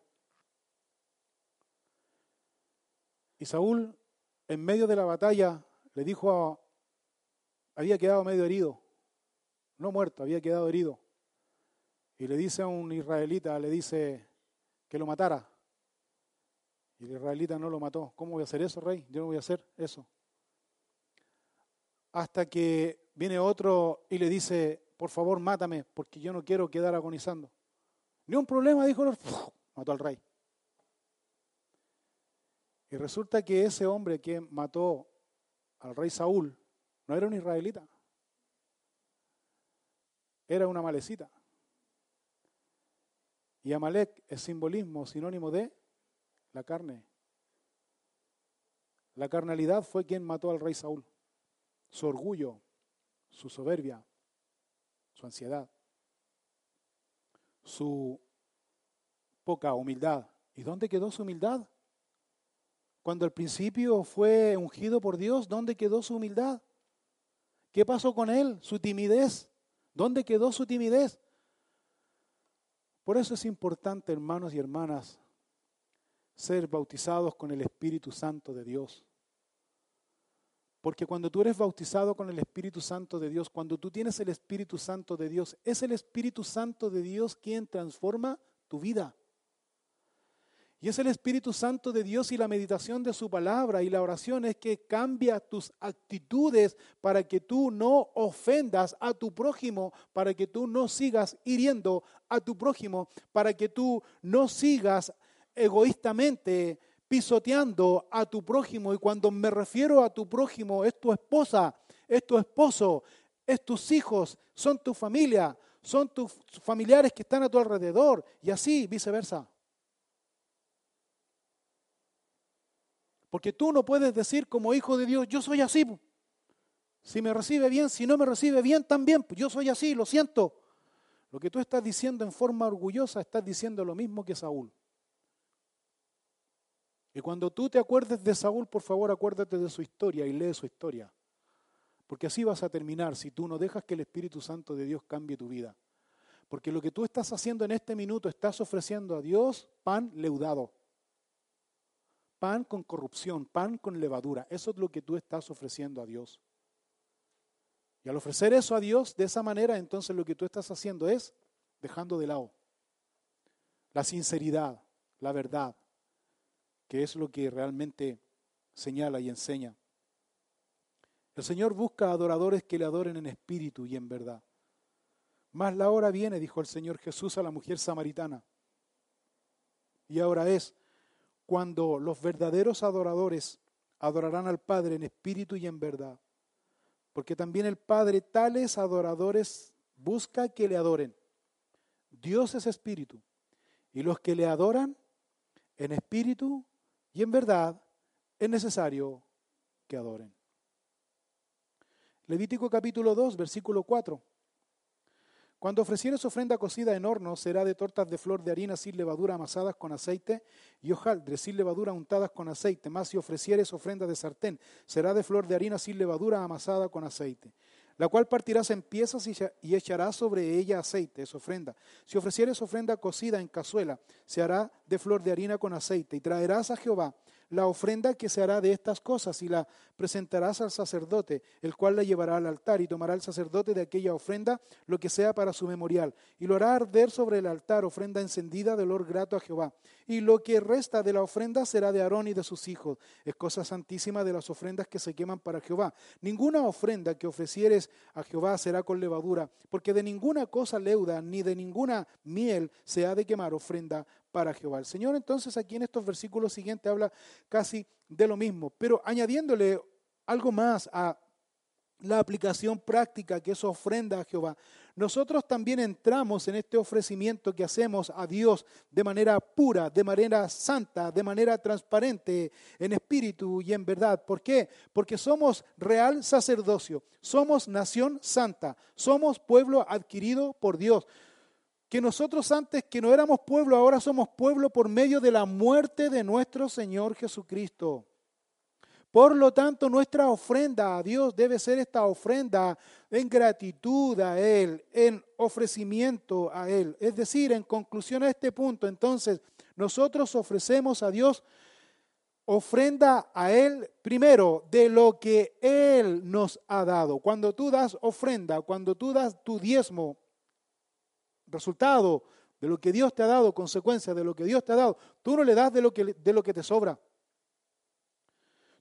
Y Saúl, en medio de la batalla, le dijo a, había quedado medio herido, no muerto, había quedado herido. Y le dice a un israelita, le dice que lo matara. Y el israelita no lo mató. ¿Cómo voy a hacer eso, rey? Yo no voy a hacer eso. Hasta que viene otro y le dice, por favor, mátame, porque yo no quiero quedar agonizando. Ni un problema, dijo, mató al rey. Y resulta que ese hombre que mató al rey Saúl no era un israelita, era una malecita. Y Amalek es simbolismo, sinónimo de la carne. La carnalidad fue quien mató al rey Saúl. Su orgullo, su soberbia, su ansiedad, su poca humildad. ¿Y dónde quedó su humildad? Cuando al principio fue ungido por Dios, ¿dónde quedó su humildad? ¿Qué pasó con él? Su timidez. ¿Dónde quedó su timidez? Por eso es importante, hermanos y hermanas, ser bautizados con el Espíritu Santo de Dios. Porque cuando tú eres bautizado con el Espíritu Santo de Dios, cuando tú tienes el Espíritu Santo de Dios, es el Espíritu Santo de Dios quien transforma tu vida. Y es el Espíritu Santo de Dios y la meditación de su palabra y la oración es que cambia tus actitudes para que tú no ofendas a tu prójimo, para que tú no sigas hiriendo a tu prójimo, para que tú no sigas egoístamente pisoteando a tu prójimo. Y cuando me refiero a tu prójimo, es tu esposa, es tu esposo, es tus hijos, son tu familia, son tus familiares que están a tu alrededor y así viceversa. Porque tú no puedes decir como hijo de Dios, yo soy así. Si me recibe bien, si no me recibe bien, también. Yo soy así, lo siento. Lo que tú estás diciendo en forma orgullosa, estás diciendo lo mismo que Saúl. Y cuando tú te acuerdes de Saúl, por favor, acuérdate de su historia y lee su historia. Porque así vas a terminar si tú no dejas que el Espíritu Santo de Dios cambie tu vida. Porque lo que tú estás haciendo en este minuto, estás ofreciendo a Dios pan leudado pan con corrupción, pan con levadura. Eso es lo que tú estás ofreciendo a Dios. Y al ofrecer eso a Dios de esa manera, entonces lo que tú estás haciendo es dejando de lado la sinceridad, la verdad, que es lo que realmente señala y enseña. El Señor busca adoradores que le adoren en espíritu y en verdad. Más la hora viene, dijo el Señor Jesús a la mujer samaritana. Y ahora es cuando los verdaderos adoradores adorarán al Padre en espíritu y en verdad. Porque también el Padre tales adoradores busca que le adoren. Dios es espíritu. Y los que le adoran en espíritu y en verdad es necesario que adoren. Levítico capítulo 2, versículo 4. Cuando ofrecieres ofrenda cocida en horno, será de tortas de flor de harina sin levadura amasadas con aceite y hojaldre sin levadura untadas con aceite. Más si ofrecieres ofrenda de sartén, será de flor de harina sin levadura amasada con aceite la cual partirás en piezas y echarás sobre ella aceite, es ofrenda. Si ofrecieres ofrenda cocida en cazuela, se hará de flor de harina con aceite, y traerás a Jehová la ofrenda que se hará de estas cosas y la presentarás al sacerdote, el cual la llevará al altar y tomará el sacerdote de aquella ofrenda lo que sea para su memorial y lo hará arder sobre el altar ofrenda encendida de olor grato a Jehová. Y lo que resta de la ofrenda será de Aarón y de sus hijos. Es cosa santísima de las ofrendas que se queman para Jehová. Ninguna ofrenda que ofrecieres a Jehová será con levadura, porque de ninguna cosa leuda ni de ninguna miel se ha de quemar ofrenda para Jehová. El Señor entonces aquí en estos versículos siguientes habla casi de lo mismo, pero añadiéndole algo más a la aplicación práctica que es ofrenda a Jehová. Nosotros también entramos en este ofrecimiento que hacemos a Dios de manera pura, de manera santa, de manera transparente, en espíritu y en verdad. ¿Por qué? Porque somos real sacerdocio, somos nación santa, somos pueblo adquirido por Dios que nosotros antes que no éramos pueblo, ahora somos pueblo por medio de la muerte de nuestro Señor Jesucristo. Por lo tanto, nuestra ofrenda a Dios debe ser esta ofrenda en gratitud a Él, en ofrecimiento a Él. Es decir, en conclusión a este punto, entonces, nosotros ofrecemos a Dios ofrenda a Él primero de lo que Él nos ha dado. Cuando tú das ofrenda, cuando tú das tu diezmo, resultado de lo que Dios te ha dado, consecuencia de lo que Dios te ha dado, tú no le das de lo que, de lo que te sobra.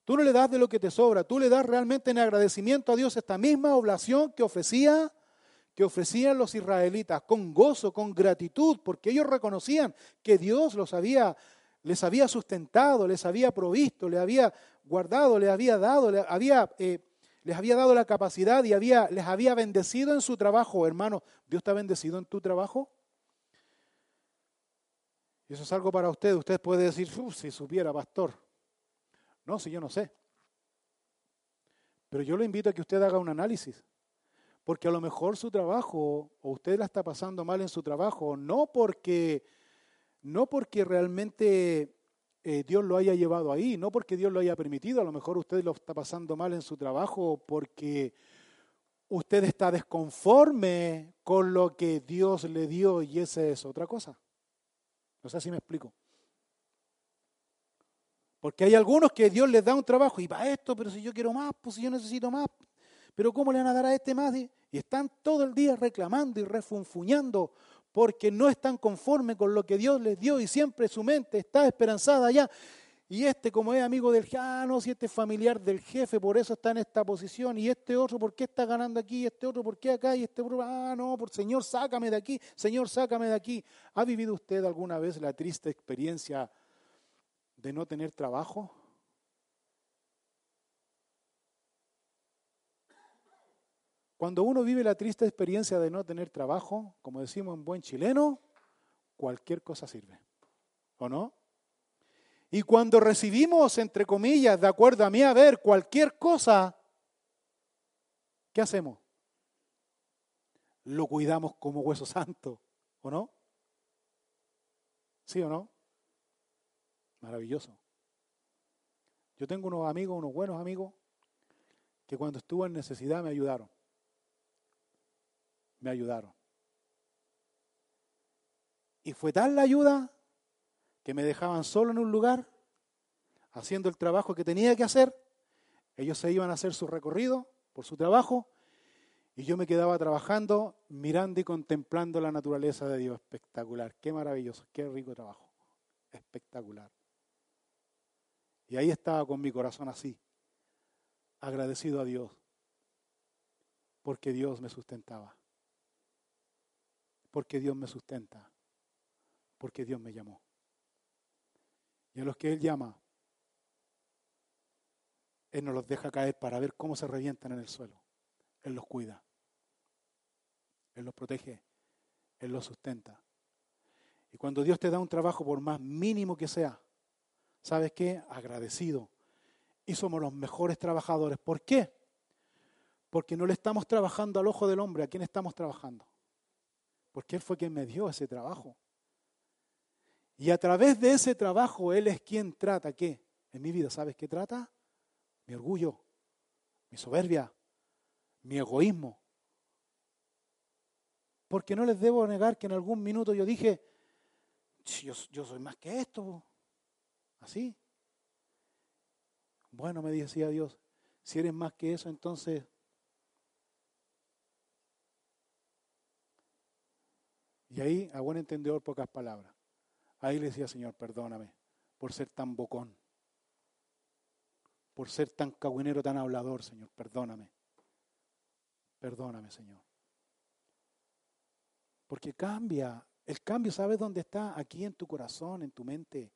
Tú no le das de lo que te sobra, tú le das realmente en agradecimiento a Dios esta misma oblación que ofrecía que ofrecían los israelitas con gozo, con gratitud, porque ellos reconocían que Dios los había les había sustentado, les había provisto, les había guardado, les había dado, les había, eh, les había dado la capacidad y había, les había bendecido en su trabajo. Hermano, ¿Dios está bendecido en tu trabajo? Y eso es algo para usted. Usted puede decir, si supiera, pastor. No, si yo no sé. Pero yo le invito a que usted haga un análisis. Porque a lo mejor su trabajo, o usted la está pasando mal en su trabajo, no porque no porque realmente eh, Dios lo haya llevado ahí, no porque Dios lo haya permitido, a lo mejor usted lo está pasando mal en su trabajo porque usted está desconforme con lo que Dios le dio y esa es otra cosa. No sé si me explico. Porque hay algunos que Dios les da un trabajo y para esto, pero si yo quiero más, pues si yo necesito más, pero ¿cómo le van a dar a este más? Y están todo el día reclamando y refunfuñando porque no están conformes con lo que Dios les dio y siempre su mente está esperanzada allá. Y este, como es amigo del jefe, ah, no, si este es familiar del jefe, por eso está en esta posición. Y este otro, ¿por qué está ganando aquí? Y este otro, ¿por qué acá? Y este otro, ah, no, por Señor, sácame de aquí, Señor, sácame de aquí. ¿Ha vivido usted alguna vez la triste experiencia de no tener trabajo? Cuando uno vive la triste experiencia de no tener trabajo, como decimos en buen chileno, cualquier cosa sirve. ¿O no? Y cuando recibimos, entre comillas, de acuerdo a mí, a ver, cualquier cosa, ¿qué hacemos? Lo cuidamos como hueso santo, ¿o no? ¿Sí o no? Maravilloso. Yo tengo unos amigos, unos buenos amigos, que cuando estuve en necesidad me ayudaron me ayudaron. Y fue tal la ayuda que me dejaban solo en un lugar, haciendo el trabajo que tenía que hacer. Ellos se iban a hacer su recorrido por su trabajo y yo me quedaba trabajando, mirando y contemplando la naturaleza de Dios. Espectacular, qué maravilloso, qué rico trabajo. Espectacular. Y ahí estaba con mi corazón así, agradecido a Dios, porque Dios me sustentaba porque Dios me sustenta, porque Dios me llamó. Y a los que Él llama, Él nos los deja caer para ver cómo se revientan en el suelo. Él los cuida, Él los protege, Él los sustenta. Y cuando Dios te da un trabajo, por más mínimo que sea, ¿sabes qué? Agradecido. Y somos los mejores trabajadores. ¿Por qué? Porque no le estamos trabajando al ojo del hombre. ¿A quién estamos trabajando? Porque Él fue quien me dio ese trabajo. Y a través de ese trabajo Él es quien trata qué en mi vida. ¿Sabes qué trata? Mi orgullo, mi soberbia, mi egoísmo. Porque no les debo negar que en algún minuto yo dije, yo, yo soy más que esto. Así. Bueno, me decía Dios, si eres más que eso, entonces Y ahí, a buen entendedor, pocas palabras. Ahí le decía, Señor, perdóname por ser tan bocón, por ser tan cagüinero, tan hablador, Señor, perdóname. Perdóname, Señor. Porque cambia. El cambio, ¿sabes dónde está? Aquí en tu corazón, en tu mente.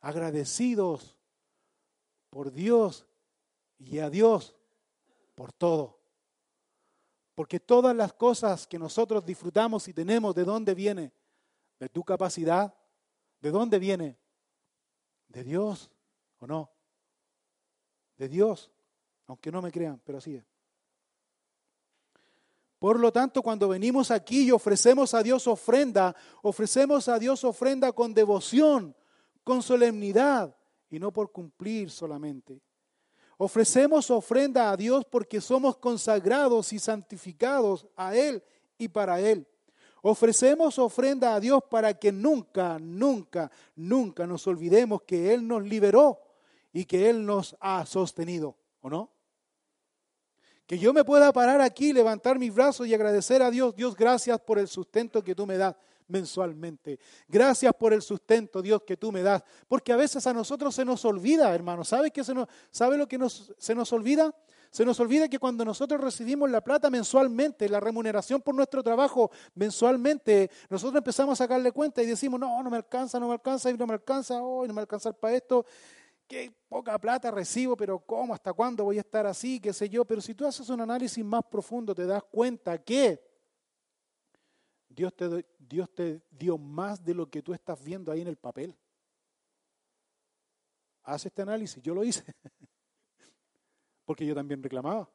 Agradecidos por Dios y a Dios por todo. Porque todas las cosas que nosotros disfrutamos y tenemos, ¿de dónde viene? ¿De tu capacidad? ¿De dónde viene? ¿De Dios o no? De Dios, aunque no me crean, pero así es. Por lo tanto, cuando venimos aquí y ofrecemos a Dios ofrenda, ofrecemos a Dios ofrenda con devoción, con solemnidad y no por cumplir solamente, Ofrecemos ofrenda a Dios porque somos consagrados y santificados a Él y para Él. Ofrecemos ofrenda a Dios para que nunca, nunca, nunca nos olvidemos que Él nos liberó y que Él nos ha sostenido, ¿o no? Que yo me pueda parar aquí, levantar mis brazos y agradecer a Dios, Dios, gracias por el sustento que tú me das mensualmente. Gracias por el sustento, Dios, que tú me das. Porque a veces a nosotros se nos olvida, hermano. ¿Sabe, qué se nos, ¿sabe lo que nos, se nos olvida? Se nos olvida que cuando nosotros recibimos la plata mensualmente, la remuneración por nuestro trabajo mensualmente, nosotros empezamos a sacarle cuenta y decimos, no, no me alcanza, no me alcanza, y no me alcanza, hoy no me alcanza para esto, qué poca plata recibo, pero ¿cómo? ¿Hasta cuándo voy a estar así? ¿Qué sé yo? Pero si tú haces un análisis más profundo, te das cuenta que Dios te, dio más de lo que tú estás viendo ahí en el papel. Haz este análisis, yo lo hice. [laughs] porque yo también reclamaba.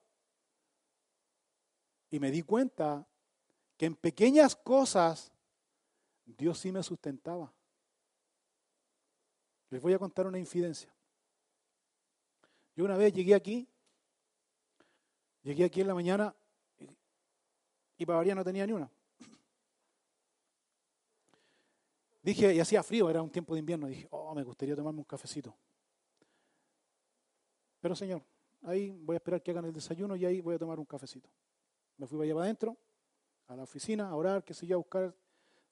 Y me di cuenta que en pequeñas cosas Dios sí me sustentaba. Les voy a contar una infidencia. Yo una vez llegué aquí, llegué aquí en la mañana y, para variar no tenía ni una. Dije, y hacía frío, era un tiempo de invierno, dije, oh, me gustaría tomarme un cafecito. Pero Señor, Ahí voy a esperar que hagan el desayuno y ahí voy a tomar un cafecito. Me fui para allá adentro, a la oficina, a orar, qué sé yo, a buscar,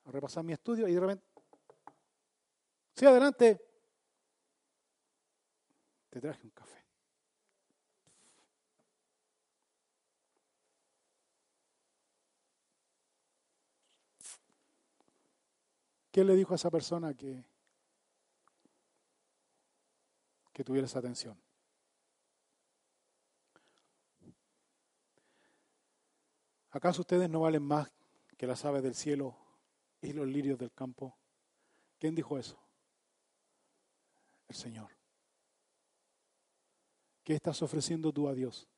a repasar mi estudio y de repente, sí, adelante, te traje un café. ¿Qué le dijo a esa persona que, que tuviera esa atención? ¿Acaso ustedes no valen más que las aves del cielo y los lirios del campo? ¿Quién dijo eso? El Señor. ¿Qué estás ofreciendo tú a Dios?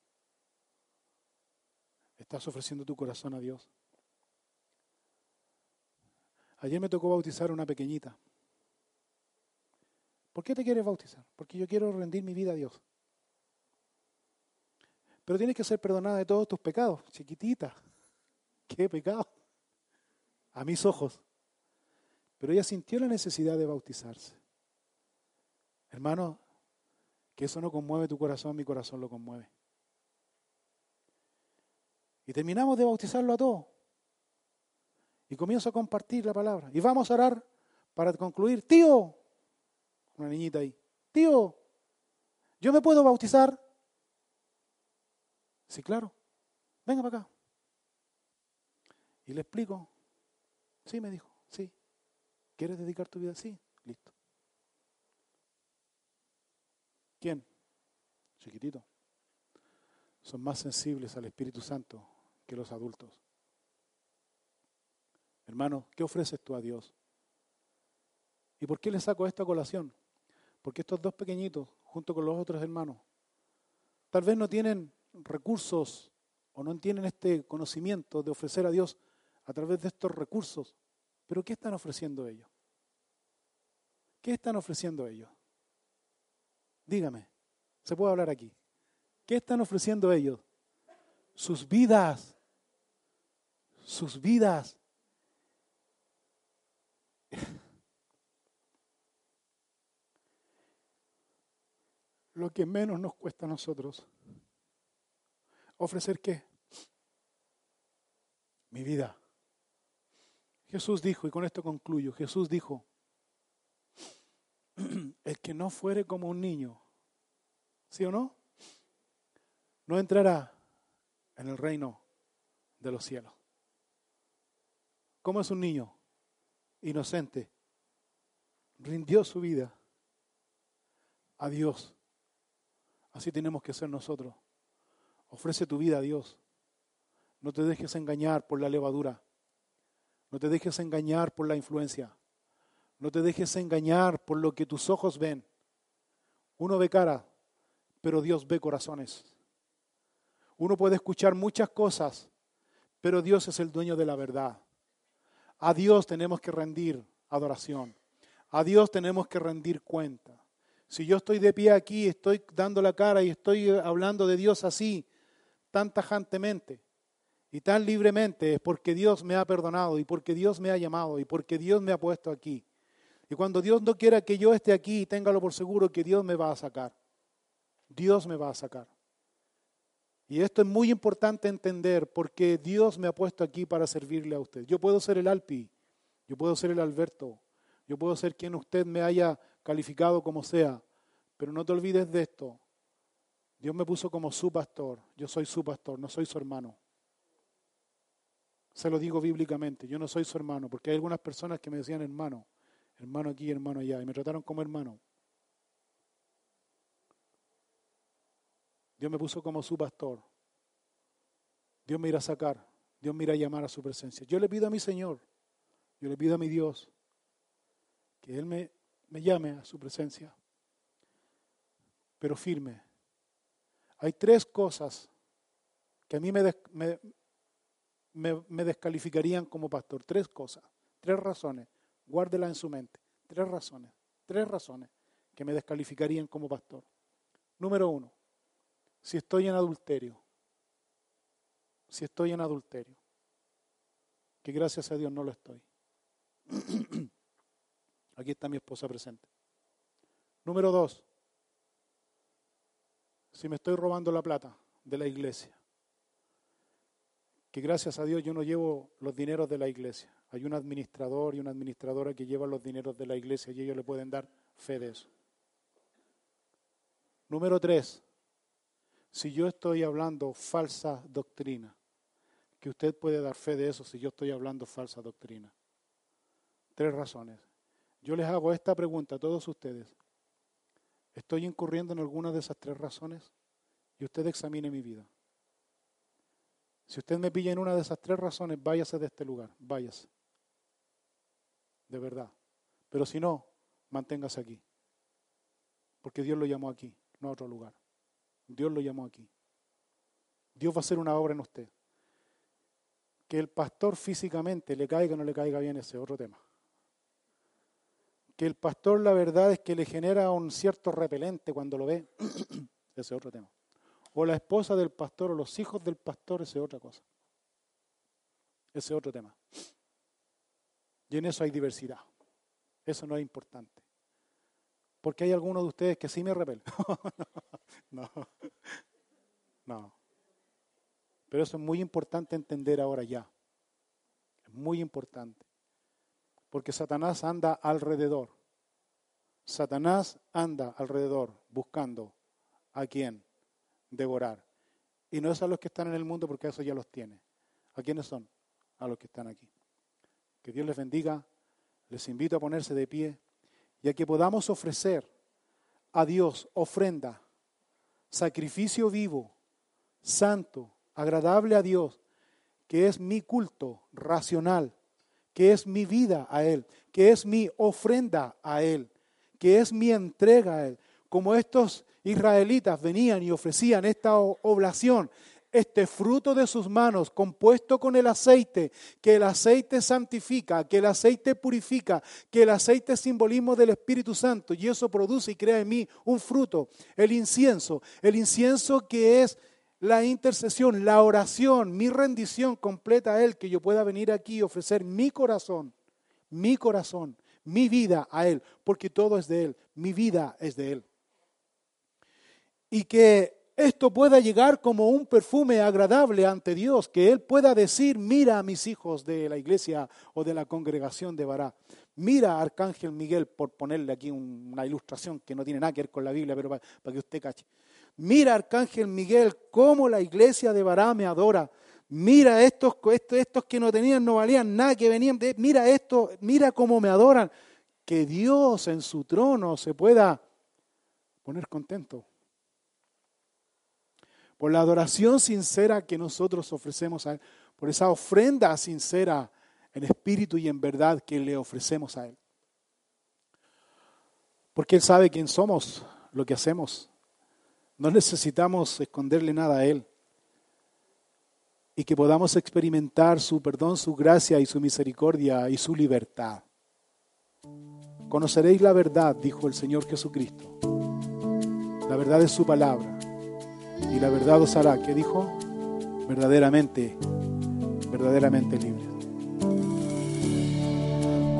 ¿Estás ofreciendo tu corazón a Dios? Ayer me tocó bautizar a una pequeñita. ¿Por qué te quieres bautizar? Porque yo quiero rendir mi vida a Dios. Pero tienes que ser perdonada de todos tus pecados, chiquitita. [laughs] ¿Qué pecado? A mis ojos. Pero ella sintió la necesidad de bautizarse. Hermano, que eso no conmueve tu corazón, mi corazón lo conmueve. Y terminamos de bautizarlo a todos. Y comienzo a compartir la palabra. Y vamos a orar para concluir. Tío, una niñita ahí. Tío, ¿yo me puedo bautizar? Sí, claro. Venga para acá. Y le explico. Sí, me dijo, sí. ¿Quieres dedicar tu vida? Sí, listo. ¿Quién? Chiquitito. Son más sensibles al Espíritu Santo que los adultos. Hermano, ¿qué ofreces tú a Dios? ¿Y por qué le saco esta colación? Porque estos dos pequeñitos, junto con los otros hermanos, tal vez no tienen recursos o no tienen este conocimiento de ofrecer a Dios a través de estos recursos. Pero ¿qué están ofreciendo ellos? ¿Qué están ofreciendo ellos? Dígame, se puede hablar aquí. ¿Qué están ofreciendo ellos? Sus vidas. Sus vidas. Lo que menos nos cuesta a nosotros. ¿Ofrecer qué? Mi vida. Jesús dijo, y con esto concluyo, Jesús dijo, [clears throat] el que no fuere como un niño, ¿sí o no? No entrará en el reino de los cielos. ¿Cómo es un niño? Inocente. Rindió su vida a Dios. Así tenemos que ser nosotros. Ofrece tu vida a Dios. No te dejes engañar por la levadura. No te dejes engañar por la influencia. No te dejes engañar por lo que tus ojos ven. Uno ve cara, pero Dios ve corazones. Uno puede escuchar muchas cosas, pero Dios es el dueño de la verdad. A Dios tenemos que rendir adoración. A Dios tenemos que rendir cuenta. Si yo estoy de pie aquí, estoy dando la cara y estoy hablando de Dios así, tan tajantemente y tan libremente, es porque Dios me ha perdonado y porque Dios me ha llamado y porque Dios me ha puesto aquí. Y cuando Dios no quiera que yo esté aquí, téngalo por seguro que Dios me va a sacar. Dios me va a sacar. Y esto es muy importante entender porque Dios me ha puesto aquí para servirle a usted. Yo puedo ser el Alpi, yo puedo ser el Alberto, yo puedo ser quien usted me haya calificado como sea, pero no te olvides de esto. Dios me puso como su pastor, yo soy su pastor, no soy su hermano. Se lo digo bíblicamente, yo no soy su hermano, porque hay algunas personas que me decían hermano, hermano aquí, hermano allá, y me trataron como hermano. Dios me puso como su pastor. Dios me irá a sacar, Dios me irá a llamar a su presencia. Yo le pido a mi Señor, yo le pido a mi Dios, que Él me, me llame a su presencia, pero firme. Hay tres cosas que a mí me, me, me, descalificarían como pastor. Tres cosas, tres razones. Guárdela en su mente. Tres razones, tres razones que me descalificarían como pastor. Número uno, si estoy en adulterio. Si estoy en adulterio. Que gracias a Dios no lo estoy. [clears throat] Aquí está mi esposa presente. Número dos, si me estoy robando la plata de la iglesia que gracias a Dios yo no llevo los dineros de la iglesia. Hay un administrador y una administradora que llevan los dineros de la iglesia y ellos le pueden dar fe de eso. Número tres, si yo estoy hablando falsa doctrina, que usted puede dar fe de eso si yo estoy hablando falsa doctrina. Tres razones. Yo les hago esta pregunta a todos ustedes. ¿Estoy incurriendo en alguna de esas tres razones? Y usted examine mi vida. Si usted me pilla en una de esas tres razones, váyase de este lugar, váyase. De verdad. Pero si no, manténgase aquí. Porque Dios lo llamó aquí, no a otro lugar. Dios lo llamó aquí. Dios va a hacer una obra en usted. Que el pastor físicamente le caiga o no le caiga bien, ese otro tema. Que el pastor la verdad es que le genera un cierto repelente cuando lo ve, [clears throat] ese es otro tema o la esposa del pastor o los hijos del pastor, ese es otra cosa. Ese es otro tema. Y en eso hay diversidad. Eso no es importante. Porque hay algunos de ustedes que sí me repelen. [laughs] no, no. Pero eso es muy importante entender ahora ya. Es muy importante. Porque Satanás anda alrededor. Satanás anda alrededor buscando a quién devorar. Y no es a los que están en el mundo porque eso ya los tiene. ¿A quiénes son? A los que están aquí. Que Dios les bendiga. Les invito a ponerse de pie y a que podamos ofrecer a Dios ofrenda, sacrificio vivo, santo, agradable a Dios, que es mi culto racional, que es mi vida a Él, que es mi ofrenda a Él, que es mi entrega a Él. Como estos israelitas venían y ofrecían esta oblación, este fruto de sus manos, compuesto con el aceite, que el aceite santifica, que el aceite purifica, que el aceite es simbolismo del Espíritu Santo, y eso produce y crea en mí un fruto, el incienso, el incienso que es la intercesión, la oración, mi rendición completa a Él, que yo pueda venir aquí y ofrecer mi corazón, mi corazón, mi vida a Él, porque todo es de Él, mi vida es de Él y que esto pueda llegar como un perfume agradable ante Dios, que Él pueda decir, mira a mis hijos de la iglesia o de la congregación de Bará, mira a Arcángel Miguel, por ponerle aquí una ilustración que no tiene nada que ver con la Biblia, pero para, que usted cache. Mira Arcángel Miguel, cómo la iglesia de Bará me adora. Mira estos, estos, estos que no tenían, no valían nada, que venían de... Mira esto, mira cómo me adoran. Que Dios en su trono se pueda poner contento por la adoración sincera que nosotros ofrecemos a Él, por esa ofrenda sincera en espíritu y en verdad que le ofrecemos a Él. Porque Él sabe quién somos, lo que hacemos. No necesitamos esconderle nada a Él. Y que podamos experimentar su perdón, su gracia y su misericordia y su libertad. Conoceréis la verdad, dijo el Señor Jesucristo La verdad es su palabra. Y la verdad os hará, ¿qué dijo? Verdaderamente, verdaderamente libre.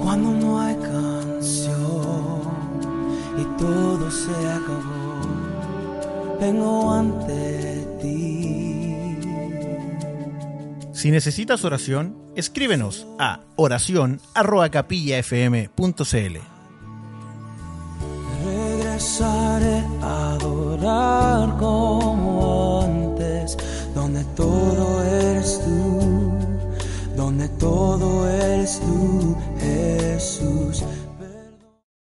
Cuando no hay canción y todo se acabó, vengo ante ti. Si necesitas oración, escríbenos a oración@capillafm.cl. Regresaré a adorar como antes, donde todo eres tú, donde todo eres tú.